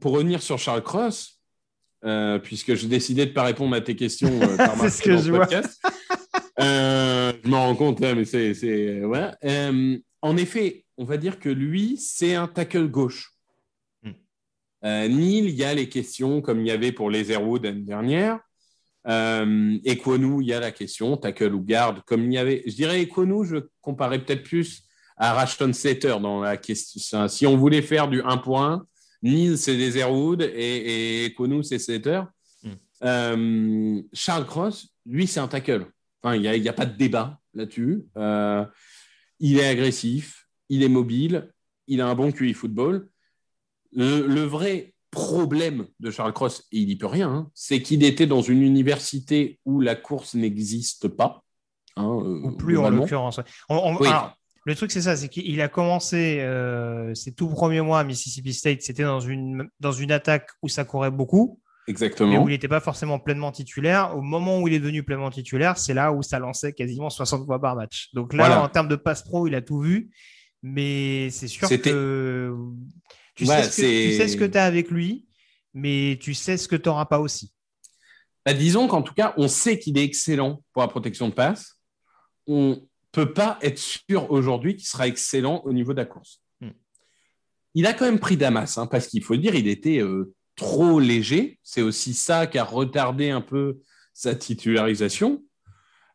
pour revenir sur Charles Cross, euh, puisque j'ai décidé de ne pas répondre à tes questions euh, *laughs* par C'est ce que je vois. Euh, je m'en rends compte, hein, mais c'est. c'est- voilà. Euh, en effet, on va dire que lui, c'est un tackle gauche. Hmm. Euh, Neil, il y a les questions comme il y avait pour les Airwood l'année dernière. Euh, Ekwonu, il y a la question, tackle ou garde, comme il y avait. Je dirais Ekwonu, je comparais peut-être plus à Rashton Slater dans la question. Si on voulait faire du 1 pour 1, Neil, c'est des Airwood et, et Ekwonu, c'est Slater. Hmm. Euh, Charles Cross, lui, c'est un tackle. Enfin, il n'y a, il y a pas de débat là-dessus. Euh, il est agressif, il est mobile, il a un bon QI football. Le, le vrai problème de Charles Cross, et il n'y peut rien, hein, c'est qu'il était dans une université où la course n'existe pas. hein, euh, Ou plus en l'occurrence. Oui. le truc, c'est ça, c'est qu'il a commencé euh, ses tout premiers mois à Mississippi State, c'était dans une, dans une attaque où ça courait beaucoup, mais Exactement. où il n'était pas forcément pleinement titulaire. Au moment où il est devenu pleinement titulaire, c'est là où ça lançait quasiment 60 fois par match. Donc là, Voilà. en termes de passe pro, il a tout vu, mais c'est sûr que tu, Ouais, sais ce que tu sais ce que tu as avec lui, mais tu sais ce que tu n'auras pas aussi. Bah, disons qu'en tout cas, on sait qu'il est excellent pour la protection de passe. On peut pas être sûr aujourd'hui qu'il sera excellent au niveau de la course. Hmm. Il a quand même pris Damas, hein, parce qu'il faut dire, il était euh, trop léger. C'est aussi ça qui a retardé un peu sa titularisation.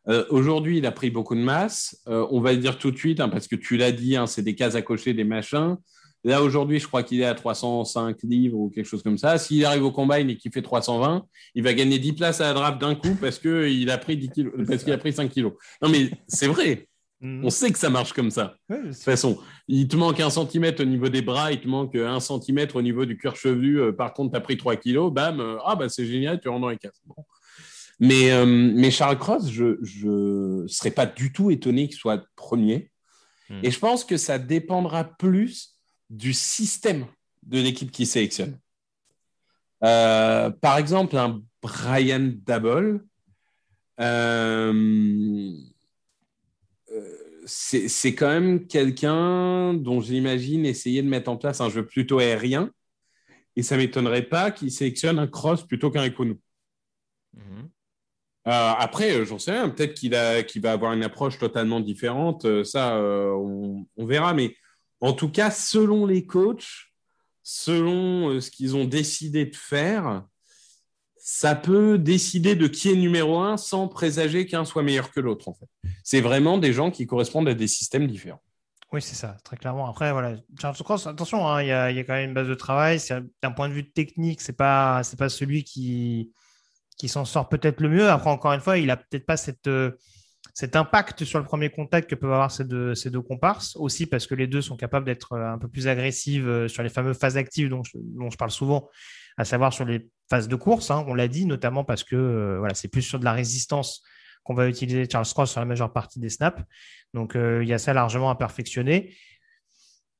Euh, aujourd'hui, il a pris beaucoup de masse. Euh, on va le dire tout de suite, hein, parce que tu l'as dit, hein, c'est des cases à cocher, des machins. Là, aujourd'hui, je crois qu'il est à 305 livres ou quelque chose comme ça. S'il arrive au combine et qu'il fait 320, il va gagner 10 places à la draft d'un coup parce qu'il a pris 10 kilos, parce qu'il a pris 5 kilos. Non, mais c'est vrai. Mm. On sait que ça marche comme ça. Ouais, De toute façon, il te manque un centimètre au niveau des bras, il te manque un centimètre au niveau du cuir chevelu. euh, Par contre, tu as pris 3 kilos, bam, euh, ah bah c'est génial, tu rentres dans les cases. Bon. Mais, euh, mais Charles Cross, je ne serais pas du tout étonné qu'il soit premier. Hmm. Et je pense que ça dépendra plus du système de l'équipe qui sélectionne. Euh, par exemple, un Brian Dabble, euh, c'est quand même quelqu'un dont j'imagine essayer de mettre en place un jeu plutôt aérien. Et ça ne m'étonnerait pas qu'il sélectionne un cross plutôt qu'un Equonu. Mhm. Euh, après, euh, j'en sais rien. Peut-être qu'il va avoir une approche totalement différente. Euh, ça, euh, on, on verra. Mais en tout cas, selon les coachs, selon ce qu'ils ont décidé de faire, ça peut décider de qui est numéro un sans présager qu'un soit meilleur que l'autre. En fait, c'est vraiment des gens qui correspondent à des systèmes différents. Oui, c'est ça, très clairement. Après, voilà, Charles Cross, attention, hein, il y, a, quand même une base de travail. D'un point de vue technique, c'est pas, c'est pas celui qui, qui s'en sort peut-être le mieux. Après, encore une fois, il a peut-être pas cette, euh, cet impact sur le premier contact que peuvent avoir ces deux, ces deux comparses. Aussi parce que les deux sont capables d'être euh, un peu plus agressives euh, sur les fameuses phases actives dont je, dont je parle souvent, à savoir sur les phases de course. hein, on l'a dit, notamment parce que euh, voilà, c'est plus sur de la résistance qu'on va utiliser Charles Cross sur la majeure partie des snaps. Donc, euh, il y a ça largement à perfectionner.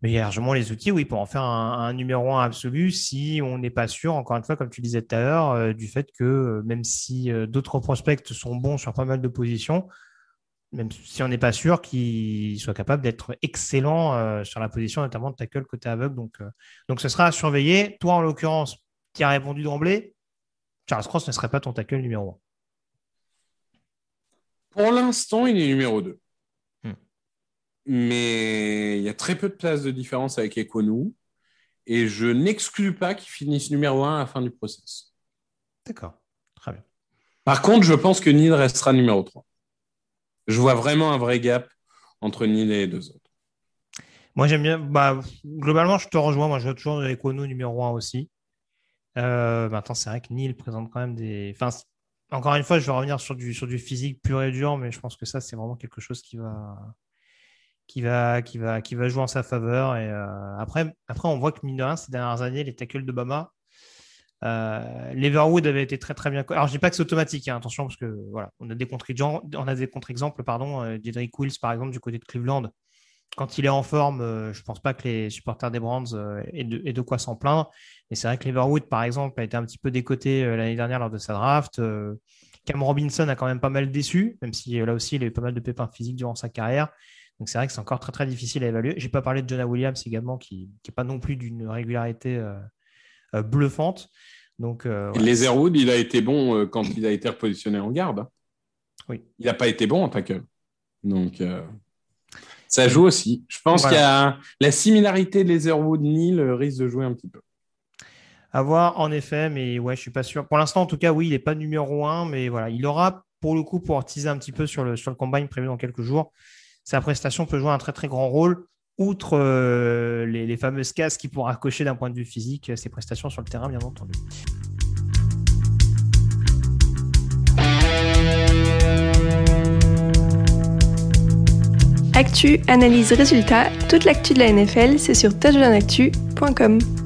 Mais il y a largement les outils, oui, pour en faire un, numéro un absolu si on n'est pas sûr, encore une fois, comme tu disais tout à l'heure, euh, du fait que même si d'autres prospects sont bons sur pas mal de positions, même si on n'est pas sûr qu'ils soient capables d'être excellents sur la position, notamment de tackle côté aveugle. Donc, donc ce sera à surveiller. Toi, en l'occurrence, qui a répondu d'emblée, Charles Cross ne serait pas ton tackle numéro un. Pour l'instant, il est numéro 2. Hmm. Mais il y a très peu de place de différence avec Ekwonu. Et je n'exclus pas qu'il finisse numéro 1 à la fin du process. D'accord, très bien. Par contre, je pense que Neil restera numéro 3. Je vois vraiment un vrai gap entre Neil et les deux autres. Moi, j'aime bien. Bah, globalement, je te rejoins. Moi, je vois toujours Econo numéro 1 aussi. Euh, maintenant, c'est vrai que Neil présente quand même des. Encore une fois, je vais revenir sur du, sur du physique pur et dur, mais je pense que ça, c'est vraiment quelque chose qui va, qui va, qui va, qui va jouer en sa faveur. Et euh, après, après, on voit que mine de rien, ces dernières années, les tackles de Bama, euh, Leverwood avait été très très bien. Alors, je dis pas que c'est automatique, hein, attention, parce que voilà, on a des contre-exemples, on a contre-exemples, pardon, Wills par exemple du côté de Cleveland. Quand il est en forme, je pense pas que les supporters des de, aient de quoi s'en plaindre. Et c'est vrai que Leverwood, par exemple, a été un petit peu décoté euh, l'année dernière lors de sa draft. Euh, Cam Robinson a quand même pas mal déçu, même si euh, là aussi il a eu pas mal de pépins physiques durant sa carrière. Donc c'est vrai que c'est encore très très difficile à évaluer. J'ai pas parlé de Jonah Williams également, qui n'est pas non plus d'une régularité euh, bluffante. Donc, euh, Leatherwood, il a été bon euh, quand il a été repositionné en garde. Oui. Il n'a pas été bon en tackle. Donc, ça joue aussi. Je pense qu'il y a la similarité de Leatherwood-Neil risque de jouer un petit peu. À voir, en effet, mais ouais, je suis pas sûr. Pour l'instant, en tout cas, oui, il n'est pas numéro un, mais voilà, il aura pour le coup pour teaser un petit peu sur le, sur le combine prévu dans quelques jours. Sa prestation peut jouer un très très grand rôle outre euh, les, fameuses cases qui pourra cocher d'un point de vue physique ses prestations sur le terrain, bien entendu. Actu, analyse, résultat, toute l'actu de la NFL, c'est sur touchdownactu.com.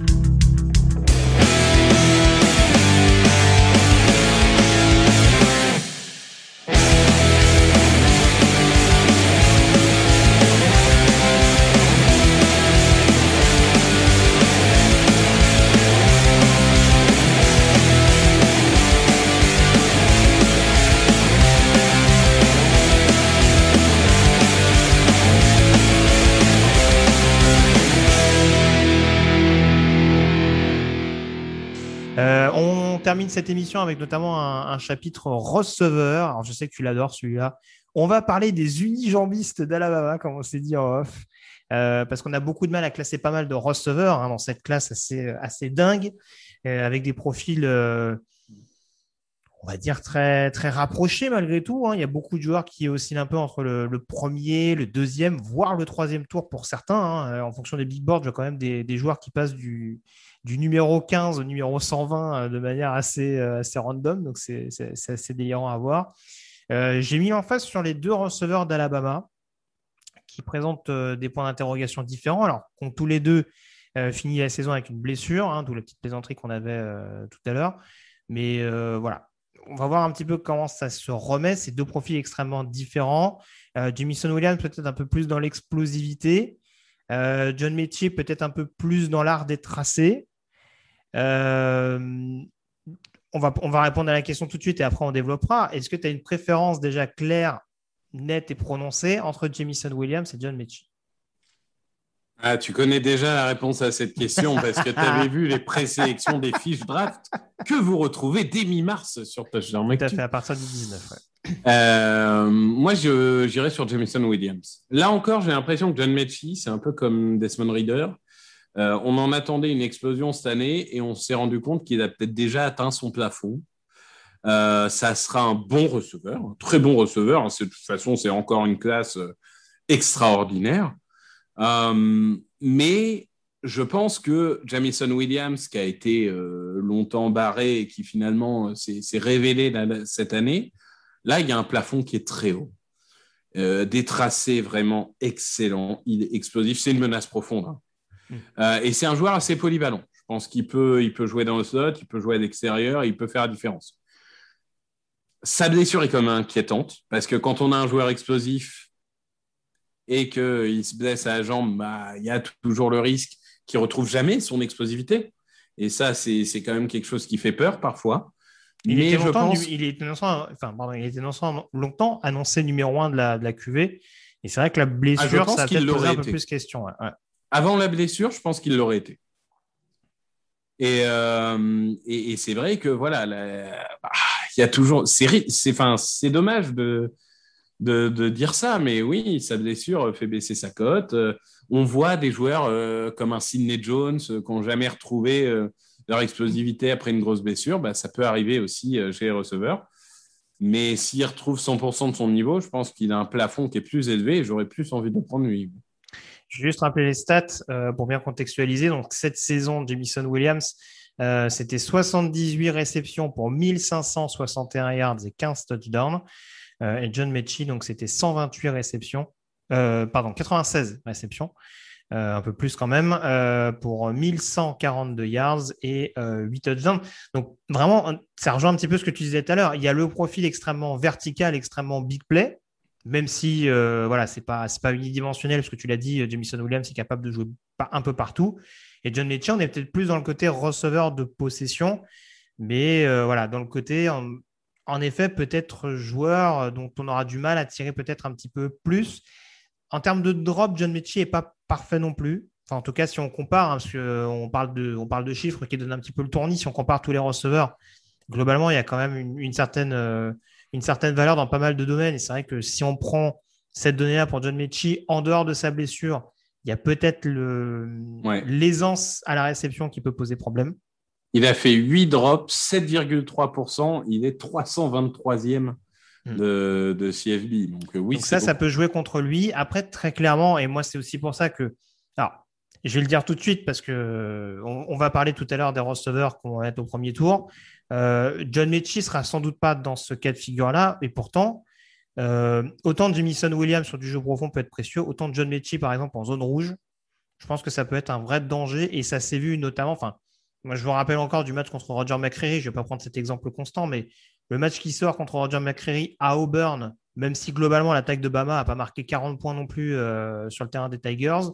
cette émission avec notamment un, chapitre receveur. Je sais que tu l'adores celui-là. On va parler des unijambistes d'Alabama, comme on s'est dit en off, euh, parce qu'on a beaucoup de mal à classer pas mal de receveurs hein, dans cette classe assez, dingue, euh, avec des profils, euh, on va dire, très, très rapprochés malgré tout. Hein. Il y a beaucoup de joueurs qui oscillent un peu entre le, premier, le deuxième, voire le troisième tour pour certains. Hein. En fonction des big boards, y a quand même des joueurs qui passent du, du numéro 15 au numéro 120 euh, de manière assez, euh, assez random. Donc, c'est assez délirant à voir. Euh, j'ai mis en face sur les deux receveurs d'Alabama qui présentent des points d'interrogation différents. Alors, ont tous les deux fini la saison avec une blessure, hein, d'où la petite plaisanterie qu'on avait tout à l'heure. Mais voilà, on va voir un petit peu comment ça se remet. Ces deux profils extrêmement différents. Jamison Williams peut-être un peu plus dans l'explosivité. John Mechie peut-être un peu plus dans l'art des tracés. Euh, on, va, on va répondre à la question tout de suite et après on développera. Est-ce que tu as une préférence déjà claire, nette et prononcée entre Jamison Williams et John Mechie ah, tu connais déjà la réponse à cette question parce que tu avais vu les présélections des fiches draft que vous retrouvez dès mi-mars sur Touchdown. Tout à fait, à partir du 19. Euh, moi, j'irais sur Jamison Williams. Là encore, j'ai l'impression que John Mechie, c'est un peu comme Desmond Reader. Euh, on en attendait une explosion cette année et on s'est rendu compte qu'il a peut-être déjà atteint son plafond. Euh, ça sera un bon receveur, un très bon receveur. Hein. De toute façon, c'est encore une classe euh, extraordinaire. mais je pense que Jamison Williams, qui a été longtemps barré et qui finalement s'est révélé cette année, là, il y a un plafond qui est très haut. des tracés vraiment excellents. Il est explosif. C'est une menace profonde. Hein. Euh, et c'est un joueur assez polyvalent. Je pense qu'il peut, il peut jouer dans le slot, il peut jouer à l'extérieur, il peut faire la différence. Sa blessure est comme inquiétante parce que quand on a un joueur explosif et qu'il se blesse à la jambe, bah, il y a toujours le risque qu'il retrouve jamais son explosivité. Et ça, c'est quand même quelque chose qui fait peur parfois. Il était, longtemps, il, était longtemps annoncé numéro 1 de la, de la QV. Et c'est vrai que la blessure, ah, ça a peut-être posé un peu plus question. Ouais. Avant la blessure, je pense qu'il l'aurait été. Et, euh, c'est vrai que voilà, bah, il y a toujours. C'est dommage de, dire ça, mais oui, sa blessure fait baisser sa cote. On voit des joueurs euh, comme un Sidney Jones euh, qui n'ont jamais retrouvé leur explosivité après une grosse blessure. Bah, ça peut arriver aussi chez les receveurs. Mais s'il retrouve 100% de son niveau, je pense qu'il a un plafond qui est plus élevé et j'aurais plus envie de prendre lui. Je vais juste rappeler les stats euh, pour bien contextualiser. Donc, cette saison, Jamison Williams, euh, c'était 78 réceptions pour 1561 yards et 15 touchdowns. Euh, et John Mechie, donc c'était 128 réceptions, pardon, 96 réceptions, un peu plus quand même, pour 1142 yards et 8 touchdowns. Donc vraiment, ça rejoint un petit peu ce que tu disais tout à l'heure. Il y a le profil extrêmement vertical, extrêmement big play, même si euh, voilà, c'est pas pas unidimensionnel, parce que tu l'as dit, euh, Jamison Williams est capable de jouer un peu partout. Et John Mechie, on est peut-être plus dans le côté receveur de possession, mais euh, voilà, dans le côté, en, effet, peut-être joueur dont on aura du mal à tirer peut-être un petit peu plus. En termes de drop, John Mechie n'est pas parfait non plus. Enfin, en tout cas, si on compare, hein, parce qu'on parle, de, on parle de chiffres qui donnent un petit peu le tournis, si on compare tous les receveurs, globalement, il y a quand même une, certaine, euh, une certaine valeur dans pas mal de domaines. Et c'est vrai que si on prend cette donnée-là pour John Mechie, en dehors de sa blessure, il y a peut-être l'aisance à la réception qui peut poser problème. Il a fait 8 drops, 7,3%. Il est 323e hmm. de, de CFB. Donc, euh, oui, ça, ça peut jouer contre lui. Après, très clairement, et moi, c'est aussi pour ça que. Alors, je vais le dire tout de suite parce que on, va parler tout à l'heure des receveurs qui vont être au premier tour. Euh, John Mechie sera sans doute pas dans ce cas de figure-là, et pourtant, euh, autant Jamison Williams sur du jeu profond peut être précieux, autant John Mechie, par exemple, en zone rouge, je pense que ça peut être un vrai danger, et ça s'est vu notamment, enfin, moi je me rappelle encore du match contre Roger McCreary, je ne vais pas prendre cet exemple constant, mais le match qui sort contre Roger McCreary à Auburn, même si globalement l'attaque de Bama n'a pas marqué 40 points non plus euh, sur le terrain des Tigers,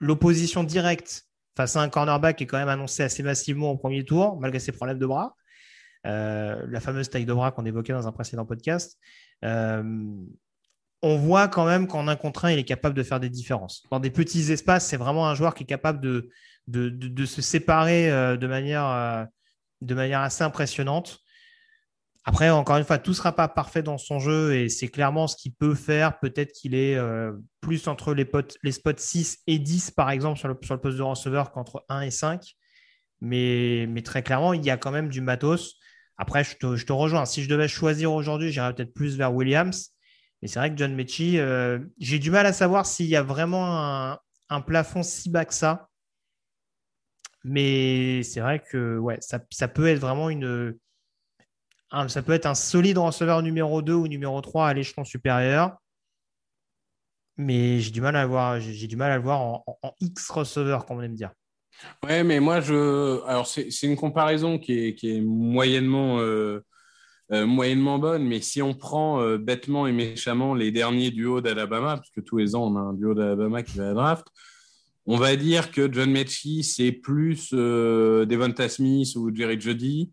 l'opposition directe face à un cornerback est quand même annoncé assez massivement au premier tour, malgré ses problèmes de bras. Euh, la fameuse taille de bras qu'on évoquait dans un précédent podcast. Euh, on voit quand même qu'en un contre un, il est capable de faire des différences. Dans des petits espaces, c'est vraiment un joueur qui est capable de, se séparer euh, de manière assez impressionnante. Après, encore une fois, tout ne sera pas parfait dans son jeu et c'est clairement ce qu'il peut faire. Peut-être qu'il est euh, plus entre les, les, spots 6 et 10, par exemple, sur le, sur le poste de receveur qu'entre 1 et 5. Mais, mais, très clairement, il y a quand même du matos. Après, je te, je te rejoins. Si je devais choisir aujourd'hui, j'irais peut-être plus vers Williams. Mais c'est vrai que John Mechie, euh, j'ai du mal à savoir s'il y a vraiment un, plafond si bas que ça. Mais c'est vrai que ouais, ça, ça peut être vraiment une, ça peut être un solide receveur numéro 2 ou numéro 3 à l'échelon supérieur. Mais j'ai du mal à le voir, j'ai du mal à le voir en, X receveur, comme on aime dire. Ouais, mais moi, je. Alors, c'est une comparaison qui est, qui est moyennement, euh, euh, moyennement bonne, mais si on prend euh, bêtement et méchamment les derniers duos d'Alabama, parce que tous les ans, on a un duo d'Alabama qui va à la draft, on va dire que John Mechie, c'est plus Devonta Smith ou Jerry Jody.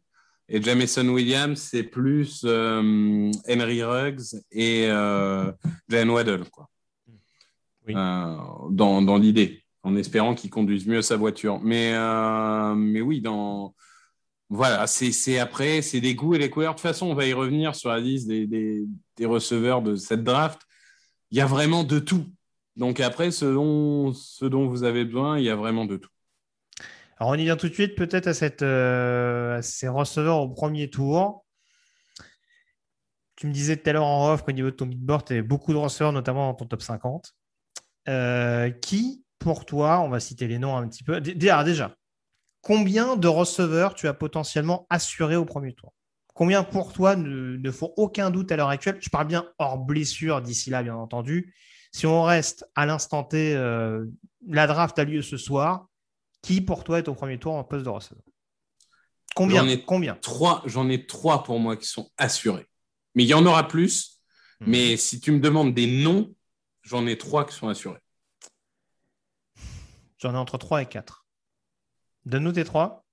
Et Jameson Williams, c'est plus euh, Henry Ruggs et euh, Jane Waddle, quoi. Euh, dans, dans l'idée, en espérant qu'il conduise mieux sa voiture. Mais, euh, mais oui, dans... voilà, c'est après, c'est des goûts et des couleurs. De toute façon, on va y revenir sur la liste des, des, des receveurs de cette draft. Il y a vraiment de tout. Donc après, ce dont, ce dont vous avez besoin, il y a vraiment de tout. Alors, on y vient tout de suite peut-être à, euh, ces receveurs au premier tour. Tu me disais tout à l'heure en off qu'au niveau de ton midboard, tu avais beaucoup de receveurs, notamment dans ton top 50. Euh, qui, pour toi, on va citer les noms un petit peu. Déjà, déjà, combien de receveurs tu as potentiellement assuré au premier tour? Combien pour toi ne, font aucun doute à l'heure actuelle? Je parle bien hors blessure d'ici là, bien entendu. Si on reste à l'instant T, euh, la draft a lieu ce soir. Qui pour toi est au premier tour en poste de receveur Combien J'en ai Combien trois, J'en ai trois pour moi qui sont assurés. Mais il y en aura plus. Mhm. Mais si tu me demandes des noms, j'en ai trois qui sont assurés. J'en ai entre trois et quatre. Donne-nous tes trois.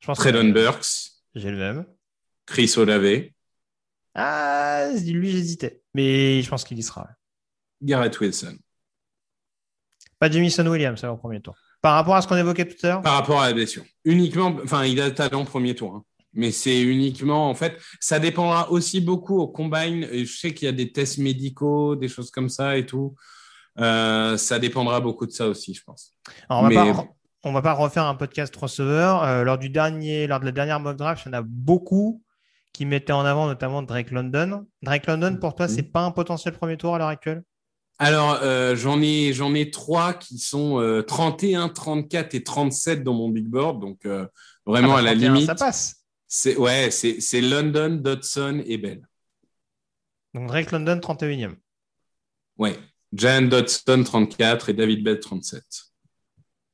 Traylon Burks. J'ai le même. Chris Olave. Ah, lui, j'hésitais. Mais je pense qu'il y sera. Garrett Wilson. Pas Jamison Williams, au premier tour. Par rapport à ce qu'on évoquait tout à l'heure? Par rapport à la blessure. Uniquement, enfin, il a le talent premier tour. Hein. Mais c'est uniquement, en fait, ça dépendra aussi beaucoup au combine. je sais qu'il y a des tests médicaux, des choses comme ça et tout. Euh, ça dépendra beaucoup de ça aussi, je pense. on va pas, va pas refaire un podcast receveur. Euh, lors du dernier, lors de la dernière mock draft, il y en a beaucoup qui mettaient en avant notamment Drake London. Drake London, pour toi, c'est pas un potentiel premier tour à l'heure actuelle? Alors, euh, j'en ai, j'en ai trois qui sont 31, euh, 34 et 37 dans mon big board. Donc, euh, vraiment ah bah, à la limite. Ça passe. C'est, ouais, c'est, c'est London, Dodson et Bell. Donc, Drake London, 31e. Ouais. Jan Dodson, 34 et David Bell, 37.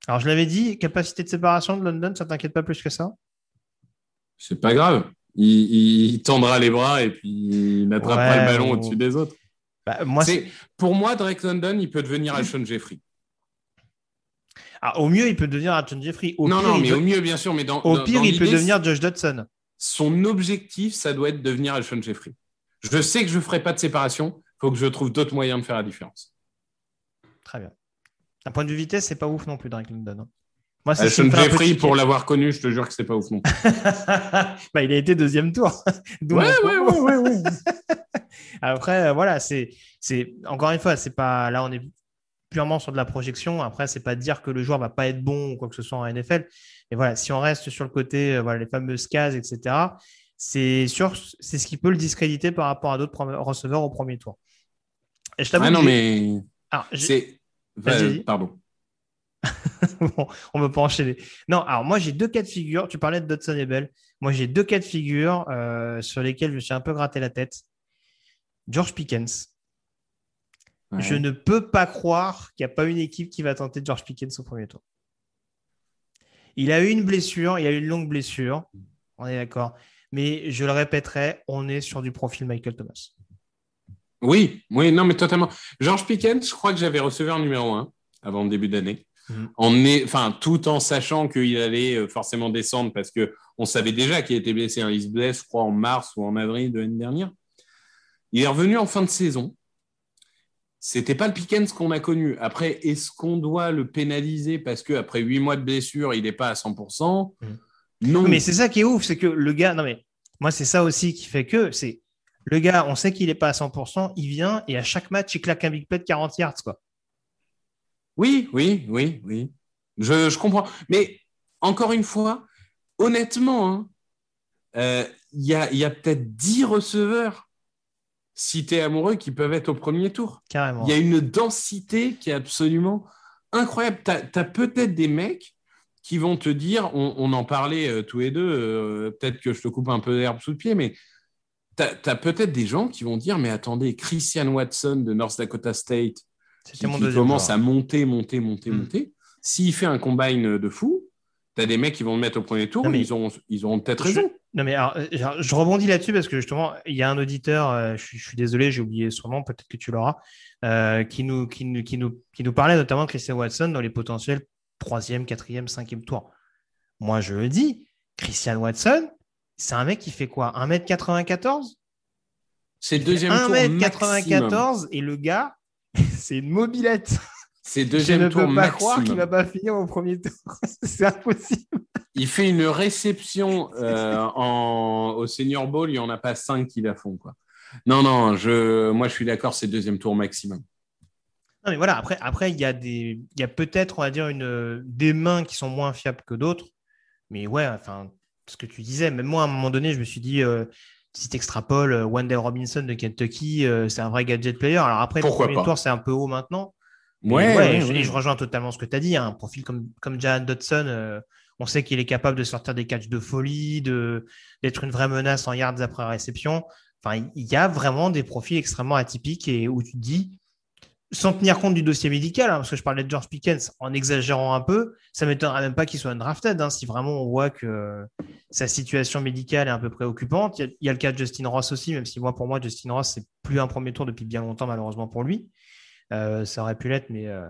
Alors, je l'avais dit, capacité de séparation de London, ça t'inquiète pas plus que ça? C'est pas grave. Il, tendra les bras et puis il n'attrapera le ballon au-dessus des autres. Bah, moi, pour moi, Drake London, il peut devenir Alshon Jeffrey. Ah, au mieux, il peut devenir Alshon Jeffrey. Au non, non, mais au mieux, bien sûr. Mais dans, au pire, il peut devenir Josh Dodson. Son objectif, ça doit être de devenir Alshon Jeffrey. Je sais que je ne ferai pas de séparation. Il faut que je trouve d'autres moyens de faire la différence. Très bien. D'un point de vue vitesse, c'est pas ouf non plus, Drake London. hein. Moi, c'est Jeffrey, pour l'avoir connu, je te jure que c'est pas ouf non plus. *laughs* bah, il a été deuxième tour. *laughs* Ouais, ouais, ouais, ouais, ouais. *laughs* Après, euh, voilà, c'est, c'est encore une fois, c'est pas là, on est purement sur de la projection. Après, c'est pas de dire que le joueur va pas être bon ou quoi que ce soit en NFL. Mais voilà, si on reste sur le côté, euh, voilà, les fameuses cases, etc. C'est sûr, c'est ce qui peut le discréditer par rapport à d'autres receveurs au premier tour. Et je t'avoue Ah non, mais Alors, c'est. Pardon. *laughs* Bon, on ne peut pas enchaîner. Non, alors moi j'ai deux cas de figure. Tu parlais de Dodson et Bell. Moi j'ai deux cas de figure euh, sur lesquels je me suis un peu gratté la tête. George Pickens. Ouais. Je ne peux pas croire qu'il n'y a pas une équipe qui va tenter George Pickens au premier tour. Il a eu une blessure, il a eu une longue blessure. On est d'accord. Mais je le répéterai, on est sur du profil Michael Thomas. Oui, oui, non, mais totalement. George Pickens, je crois que j'avais receveur numéro un avant le début d'année. Mhm. Est, enfin, tout en sachant qu'il allait euh, forcément descendre parce que on savait déjà qu'il était blessé. hein. Il se blesse, je crois, en mars ou en avril de l'année dernière. Il est revenu en fin de saison. C'était pas le Pickens qu'on a connu. Après, est-ce qu'on doit le pénaliser parce qu'après huit mois de blessure, il n'est pas à 100% Mhm. Non. Mais c'est ça qui est ouf, c'est que le gars, non mais moi c'est ça aussi qui fait que c'est le gars, on sait qu'il n'est pas à 100%, il vient et à chaque match il claque un big play de 40 yards quoi. Oui, oui, oui, oui. Je, je comprends. Mais encore une fois, honnêtement, hein, euh, il y a, il y a peut-être 10 receveurs, si tu es amoureux, qui peuvent être au premier tour. Carrément. Il y a une densité qui est absolument incroyable. Tu as, peut-être des mecs qui vont te dire, on, on en parlait euh, tous les deux, euh, peut-être que je te coupe un peu d'herbe sous le pied, mais tu as, peut-être des gens qui vont dire, mais attendez, Christian Watson de North Dakota State, qui, mon commence à monter, monter, monter, Mm. monter, s'il fait un combine de fou, tu as des mecs qui vont le mettre au premier tour, Non, mais- ils, ont, ils auront peut-être raison. Non mais alors, je rebondis là-dessus parce que justement il y a un auditeur, euh, je, suis, je suis désolé, j'ai oublié son nom, peut-être que tu l'auras, euh, qui, nous, qui, nous, qui, nous, qui nous parlait notamment de Christian Watson dans les potentiels troisième, quatrième, cinquième tour. Moi je le dis, Christian Watson, c'est un mec qui fait quoi 1m94 C'est deuxième tour maximum. 1m94 et le gars, *laughs* c'est une mobilette. C'est Je deuxième ne tour peux pas croire qu'il va pas finir au premier tour. *laughs* c'est impossible. Il fait une réception euh, en, au Senior Bowl, il n'y en a pas cinq qui la font. Quoi. Non, non, je, moi je suis d'accord, c'est deuxième tour maximum. Non, mais voilà, après, après il y a, des, il y a peut-être, on va dire, une, des mains qui sont moins fiables que d'autres. Mais ouais, enfin, ce que tu disais, même moi, à un moment donné, je me suis dit, euh, si tu extrapoles euh, Wendell Robinson de Kentucky, euh, c'est un vrai gadget player. Alors après, Pourquoi le premier pas? tour, c'est un peu haut maintenant. Ouais, ouais, ouais, et je, ouais. et je rejoins totalement ce que tu as dit. hein, un profil comme, comme Jahan Dodson, euh, on sait qu'il est capable de sortir des catchs de folie, de, d'être une vraie menace en yards après réception. Enfin, il y a vraiment des profils extrêmement atypiques et où tu te dis, sans tenir compte du dossier médical, hein, parce que je parlais de George Pickens en exagérant un peu, ça ne m'étonnerait même pas qu'il soit drafted. hein, si vraiment on voit que sa situation médicale est un peu préoccupante. Il y a, il y a le cas de Justin Ross aussi, même si moi, pour moi, Justin Ross, c'est plus un premier tour depuis bien longtemps, malheureusement pour lui. Euh, ça aurait pu l'être, mais, euh,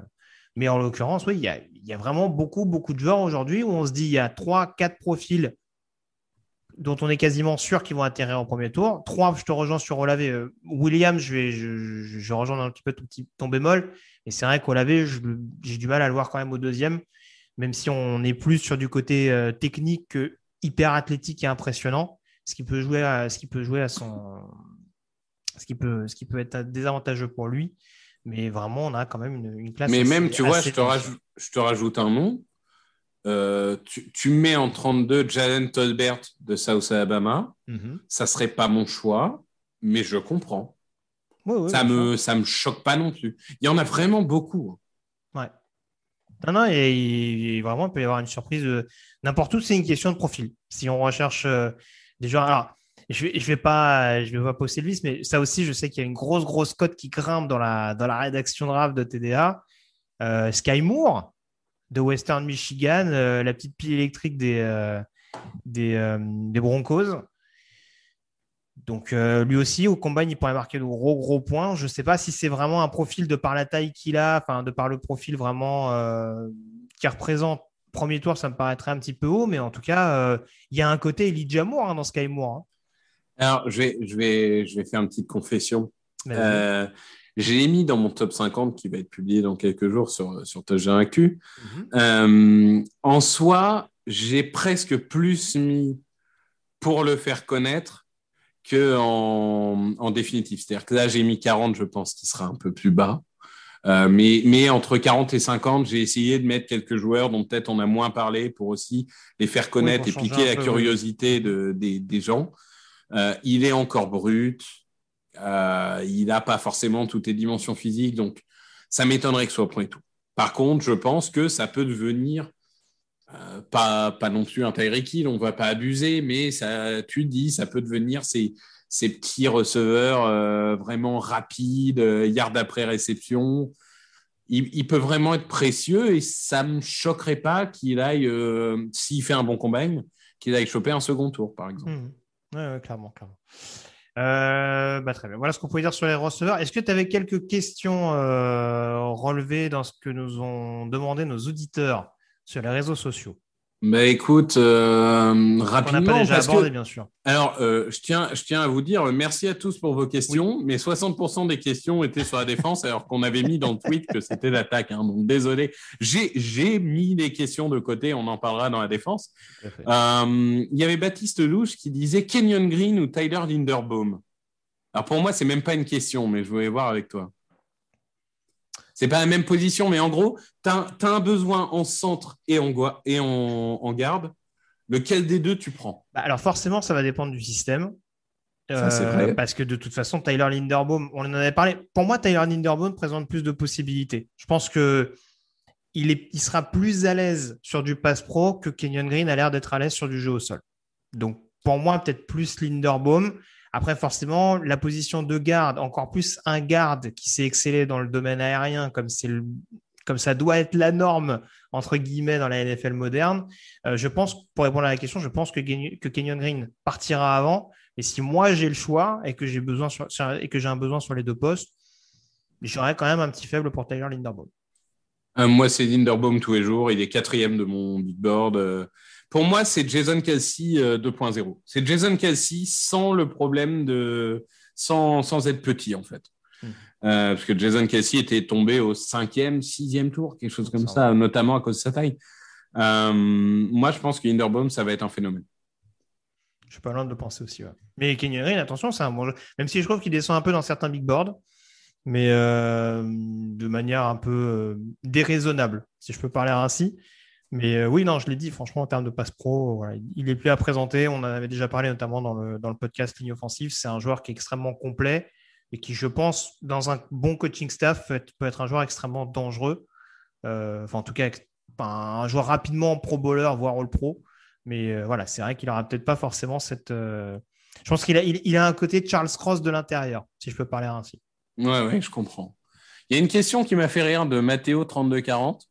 mais en l'occurrence, oui, il y, a, vraiment beaucoup, beaucoup de joueurs aujourd'hui où on se dit il y a trois, quatre profils dont on est quasiment sûr qu'ils vont atterrir au premier tour. Trois, je te rejoins sur Olavé. Euh, William, je, vais, je, rejoins un petit peu ton, petit, ton bémol. Et c'est vrai qu'Olavé, j'ai du mal à le voir quand même au deuxième, même si on est plus sur du côté technique que hyper athlétique et impressionnant, ce qui peut jouer ce qui ce qui peut être désavantageux pour lui. Mais vraiment, on a quand même une, une classe. Mais même, tu vois, je te, rajoute, je te rajoute un nom. Euh, tu, tu mets en 32 Jalen Tolbert de South Alabama. Mhm. Ça serait pas mon choix, mais je comprends. Ouais, ouais, ça me ça me choque pas non plus. Il y en a vraiment beaucoup. Ouais. Non, non, et, et vraiment, il peut y avoir une surprise de n'importe où. C'est une question de profil. Si on recherche euh, des joueurs. Alors, je je vais pas, je vais pas poster le vice, mais ça aussi, je sais qu'il y a une grosse, grosse cote qui grimpe dans la, dans la rédaction draft de TDA. Euh, Sky Moore de Western Michigan, euh, la petite pile électrique des, euh, euh, des Broncos. Donc lui aussi, au combine, il pourrait marquer de gros gros points. Je ne sais pas si c'est vraiment un profil de par la taille qu'il a, enfin de par le profil vraiment qui représente premier tour, ça me paraîtrait un petit peu haut, mais en tout cas, il y a un côté Elijah Moore hein, dans Sky Moore. hein. Alors, je vais, je, vais, je vais faire une petite confession. Euh, j'ai mis dans mon top 50 qui va être publié dans quelques jours sur, sur Touchdown Actu. Mhm. Euh, en soi, j'ai presque plus mis pour le faire connaître que en, en définitive. C'est-à-dire que là, j'ai mis 40, je pense qu'il sera un peu plus bas. Euh, mais, mais entre 40 et 50, j'ai essayé de mettre quelques joueurs dont peut-être on a moins parlé pour aussi les faire connaître et piquer la peu, curiosité de, des, des gens. Euh, il est encore brut. Euh, il n'a pas forcément toutes les dimensions physiques, donc ça m'étonnerait que ce soit au premier tour. Par contre, je pense que ça peut devenir euh, pas, pas non plus un Tyreek Hill, on ne va pas abuser, mais ça, tu dis, ça peut devenir ces, ces petits receveurs vraiment rapides, yard après réception. Il, peut vraiment être précieux et ça ne me choquerait pas qu'il aille, s'il fait un bon combine, qu'il aille choper un second tour, par exemple. Mhm. Ouais, clairement, clairement. Euh, bah, très bien. Voilà ce qu'on pouvait dire sur les receveurs. Est-ce que tu avais quelques questions euh, relevées dans ce que nous ont demandé nos auditeurs sur les réseaux sociaux? Bah écoute, euh, On n'a rapidement, pas déjà parce que- abordé, bien sûr. Alors, euh, je, tiens, je tiens à vous dire euh, merci à tous pour vos questions, mais 60% des questions étaient sur la défense, alors qu'on avait mis dans le tweet que c'était l'attaque. hein. donc, désolé. J'ai mis les questions de côté, on en parlera dans la défense. Euh, Il y avait Baptiste Louche qui disait Kenyon Green ou Tyler Linderbaum? Alors, pour moi, c'est même pas une question, mais je voulais voir avec toi. C'est pas la même position, mais en gros, tu as, un besoin en centre et en, goi- et en, en garde. Lequel des deux tu prends? Bah, alors forcément, ça va dépendre du système. Ça, Euh, vrai. Parce que de toute façon, Tyler Linderbaum, on en avait parlé. Pour moi, Tyler Linderbaum présente plus de possibilités. Je pense que il, est, il sera plus à l'aise sur du pass pro que Kenyon Green a l'air d'être à l'aise sur du jeu au sol. Donc, pour moi, peut-être plus Linderbaum. Après, forcément, la position de garde, encore plus un garde qui s'est excellé dans le domaine aérien, comme, c'est le- comme ça doit être la norme, entre guillemets, dans la NFL moderne. Euh, je pense, pour répondre à la question, je pense que, que Kenyon Green partira avant. Et si moi j'ai le choix et que j'ai besoin sur- et que j'ai un besoin sur les deux postes, j'aurais quand même un petit faible pour Tyler Linderbaum. Euh, moi, c'est Linderbaum tous les jours. Il est quatrième de mon big board. Euh, pour moi, c'est Jason Kelsey euh, 2.0. C'est Jason Kelsey sans le problème de. sans, sans être petit, en fait. Hmm. Euh, parce que Jason Kelsey était tombé au cinquième, sixième tour, quelque chose comme Ça ça, notamment à cause de sa taille. Euh, moi, je pense que Linderbaum, ça va être un phénomène. Je suis pas loin de le penser aussi. ouais. Mais Kenyon attention, c'est un bon jeu. Même si je trouve qu'il descend un peu dans certains big boards, mais euh, de manière un peu euh, déraisonnable, si je peux parler ainsi. Mais euh, oui, non, je l'ai dit, franchement, en termes de passe pro, il est plus à présenter. On en avait déjà parlé notamment dans le, dans le podcast Ligne Offensive. C'est un joueur qui est extrêmement complet et qui, je pense, dans un bon coaching staff, peut être, un joueur extrêmement dangereux. Euh, enfin, en tout cas, un joueur rapidement pro bowler, voire all pro. Mais euh, voilà, c'est vrai qu'il aura peut-être pas forcément cette. Je pense qu'il a, il, a un côté Charles Cross de l'intérieur, si je peux parler ainsi. Ouais, ouais, je comprends. Il y a une question qui m'a fait rire de Matteo 3240.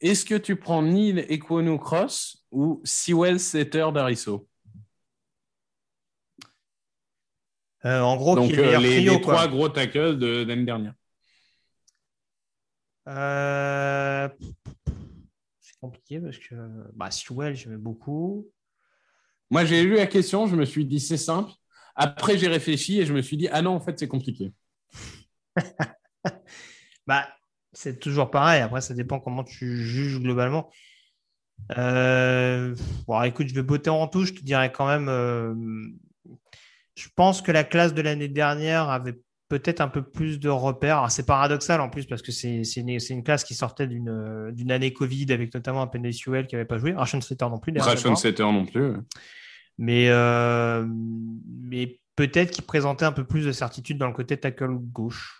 Est-ce que tu prends Neil Equonu Cross ou Sewell Setter d'Arisso? Euh, en gros, Donc euh, les, trio, les trois gros tackles de l'année dernière. Euh, C'est compliqué parce que bah, Sewell, j'aimais beaucoup. Moi, j'ai lu la question, je me suis dit c'est simple. Après, j'ai réfléchi et je me suis dit ah non, en fait, c'est compliqué. *laughs* Bah, c'est toujours pareil. Après, ça dépend comment tu juges globalement. Euh, Bon, écoute, je vais botter en touche. Je te dirais quand même. euh, Je pense que la classe de l'année dernière avait peut-être un peu plus de repères. C'est paradoxal en plus parce que c'est une, classe qui sortait d'une année Covid avec notamment un Sewell qui n'avait pas joué. Rashon Slater non plus. d'ailleurs, je Ration crois. Setter non plus. Mais, euh, mais peut-être qu'il présentait un peu plus de certitude dans le côté tackle gauche.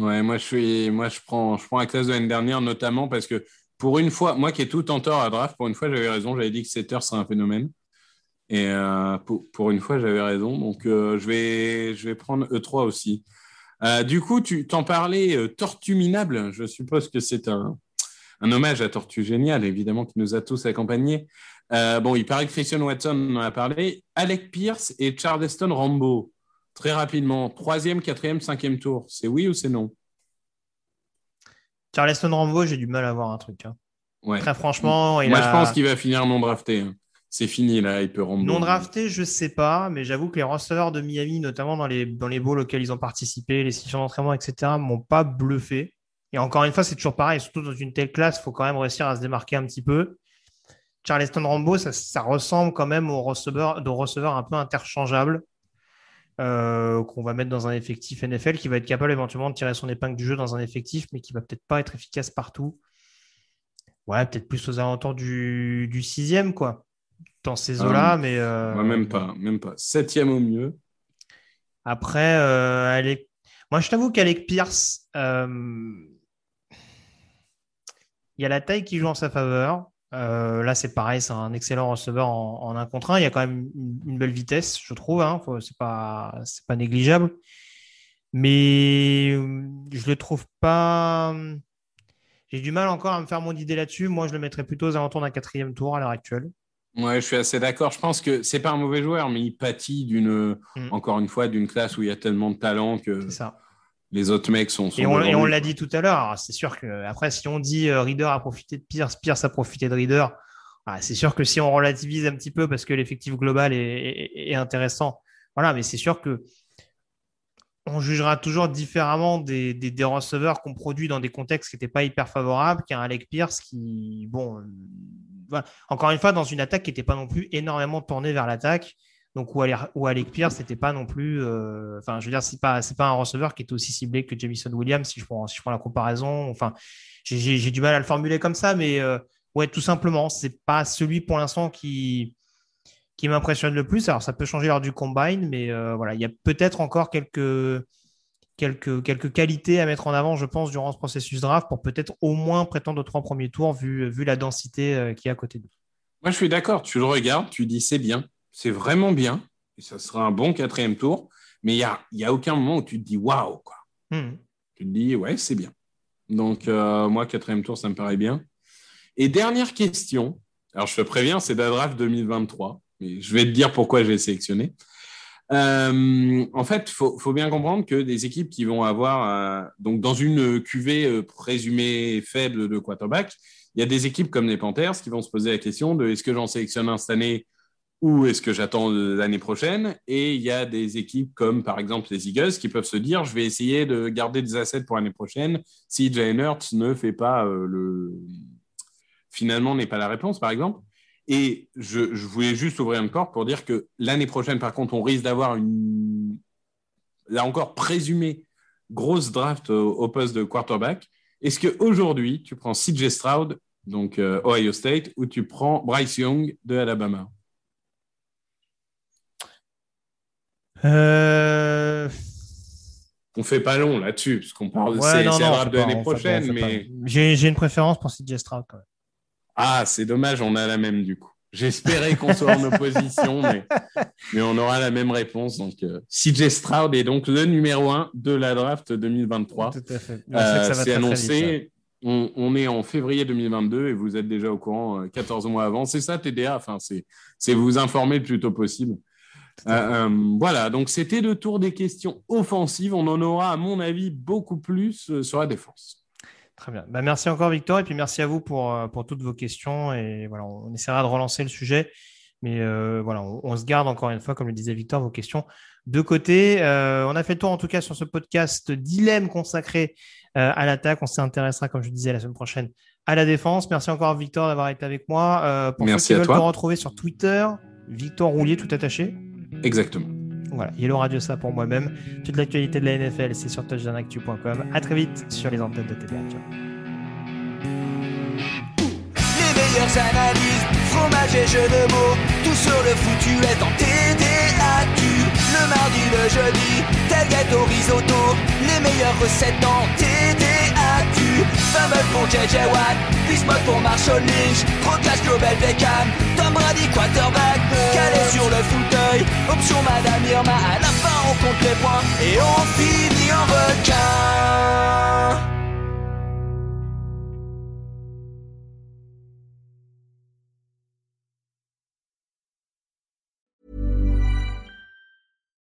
Ouais, moi je suis, moi je prends, je prends la classe de l'année dernière notamment parce que pour une fois, moi qui ai tout en tort à draft, pour une fois j'avais raison, j'avais dit que Setter serait un phénomène. Et euh, pour, une fois j'avais raison, donc euh, je vais, je vais prendre E3 aussi. Euh, du coup, tu t'en parlais Tortue Minable. Je suppose que c'est un, hommage à Tortue Génial, évidemment, qui nous a tous accompagnés. Bon, il paraît que Christian Watson en a parlé. Alec Pierce et Charleston Rambo. Très rapidement, troisième, quatrième, cinquième tour. C'est oui ou c'est non? Charleston Rambo, j'ai du mal à voir un truc. hein. Ouais. Très franchement, il Moi, a- je pense qu'il va finir non drafté. hein. C'est fini là, il peut rendre. Non drafté, je sais pas, mais j'avoue que les receveurs de Miami, notamment dans les, dans les bowls auxquels ils ont participé, les sessions d'entraînement, etc., m'ont pas bluffé. Et encore une fois, c'est toujours pareil, surtout dans une telle classe, il faut quand même réussir à se démarquer un petit peu. Charleston Rambo, ça, ressemble quand même aux receveurs, de receveurs un peu interchangeables euh, qu'on va mettre dans un effectif NFL qui va être capable éventuellement de tirer son épingle du jeu dans un effectif, mais qui va peut-être pas être efficace partout. Ouais, peut-être plus aux alentours du, du sixième, quoi dans ces eaux-là, ah, mais. Euh, même pas, même pas. Septième au mieux. Après, euh, moi, je t'avoue qu'Alec Pierce, il y a la taille qui joue en sa faveur. Là, c'est pareil, c'est un excellent receveur en, un contre un. Il y a quand même une, belle vitesse, je trouve. Hein. C'est pas, c'est pas négligeable. Mais je le trouve pas. J'ai du mal encore à me faire mon idée là-dessus. Moi, je le mettrais plutôt aux alentours d'un quatrième tour à l'heure actuelle. Ouais, je suis assez d'accord. Je pense que c'est pas un mauvais joueur, mais il pâtit d'une, mm. encore une fois, d'une classe où il y a tellement de talent que les autres mecs sont. et on, l'a dit tout à l'heure. C'est sûr que après, si on dit euh, Reader a profité de Pierce, Pierce a profité de Reader, ah, c'est sûr que si on relativise un petit peu parce que l'effectif global est, intéressant, voilà. Mais c'est sûr que on jugera toujours différemment des, des, receveurs qu'on produit dans des contextes qui n'étaient pas hyper favorables qu'un Alec Pierce qui, bon, encore une fois, dans une attaque qui n'était pas non plus énormément tournée vers l'attaque. Donc, où, Alec Pierce, c'était pas non plus. Euh, enfin, je veux dire, c'est pas, pas un receveur qui est aussi ciblé que Jamison Williams, si je prends, si je prends la comparaison. Enfin, j'ai, du mal à le formuler comme ça, mais euh, ouais, tout simplement, c'est pas celui pour l'instant qui, m'impressionne le plus. Alors, ça peut changer lors du combine, mais euh, voilà, il y a peut-être encore quelques quelques, quelques qualités à mettre en avant, je pense, durant ce processus draft pour peut-être au moins prétendre aux trois premiers tours vu, vu la densité euh, qui est à côté de nous. Moi, je suis d'accord. Tu le regardes, tu dis c'est bien, c'est vraiment bien, et ça sera un bon quatrième tour, mais il n'y a, y a aucun moment où tu te dis waouh, quoi. Hmm. Tu te dis ouais, c'est bien. Donc, euh, moi, quatrième tour, ça me paraît bien. Et dernière question, alors je te préviens, c'est la draft 2023, mais je vais te dire pourquoi j'ai sélectionné. Euh, en fait, il faut, bien comprendre que des équipes qui vont avoir, euh, donc dans une QV présumée faible de quarterback, il y a des équipes comme les Panthers qui vont se poser la question de est-ce que j'en sélectionne un cette année ou est-ce que j'attends l'année prochaine Et il y a des équipes comme par exemple les Eagles qui peuvent se dire je vais essayer de garder des assets pour l'année prochaine si Jalen Hurts ne fait pas le finalement n'est pas la réponse par exemple. Et je, voulais juste ouvrir une porte pour dire que l'année prochaine, par contre, on risque d'avoir une, là encore, présumée grosse draft au, poste de quarterback. Est-ce qu'aujourd'hui, tu prends CJ Stroud, donc euh, Ohio State, ou tu prends Bryce Young de Alabama? Euh... On fait pas long là-dessus, parce qu'on parle de c'est draft de l'année prochaine. mais... J'ai une préférence pour CJ Stroud quand même. Ah, c'est dommage, on a la même du coup. J'espérais qu'on soit en *laughs* opposition, mais, on aura la même réponse. Donc, euh, CJ Stroud est donc le numéro un de la draft 2023. Tout à fait. Euh, c'est annoncé. on, est en février 2022 et vous êtes déjà au courant 14 euh, mois avant. C'est ça, TDA. Enfin, c'est vous informer le plus tôt possible. Voilà, donc c'était le tour des questions offensives. On en aura, à mon avis, beaucoup plus sur la défense. Très bien. Bah, merci encore, Victor. Et puis merci à vous pour, euh, pour toutes vos questions. Et voilà, on essaiera de relancer le sujet. Mais euh, voilà, on, se garde encore une fois, comme le disait Victor, vos questions de côté. Euh, on a fait le tour en tout cas sur ce podcast dilemme consacré à l'attaque. On s'intéressera, comme je disais, la semaine prochaine à la défense. Merci encore, Victor, d'avoir été avec moi. pour Merci ceux qui veulent te retrouver sur Twitter, Victor Roulier, tout attaché. Exactement. Voilà, il aura Dieu ça pour moi-même. Toute l'actualité de la NFL, c'est sur touchdownactu.com. À très vite sur les antennes de TDA. Les meilleures analyses, fromage et jeux de mots, tout sur le foutu est en TDAQ. Le mardi, le jeudi, tel gâteau risotto, les meilleures recettes en TDAQ. Fumble pour JJ Watt, Bismuth pour Marshall Lynch, Proclash Global Beckham, Tom Brady quarterback, calé sur le fauteuil, option Madame Irma, à la fin on compte les points et on finit en requin.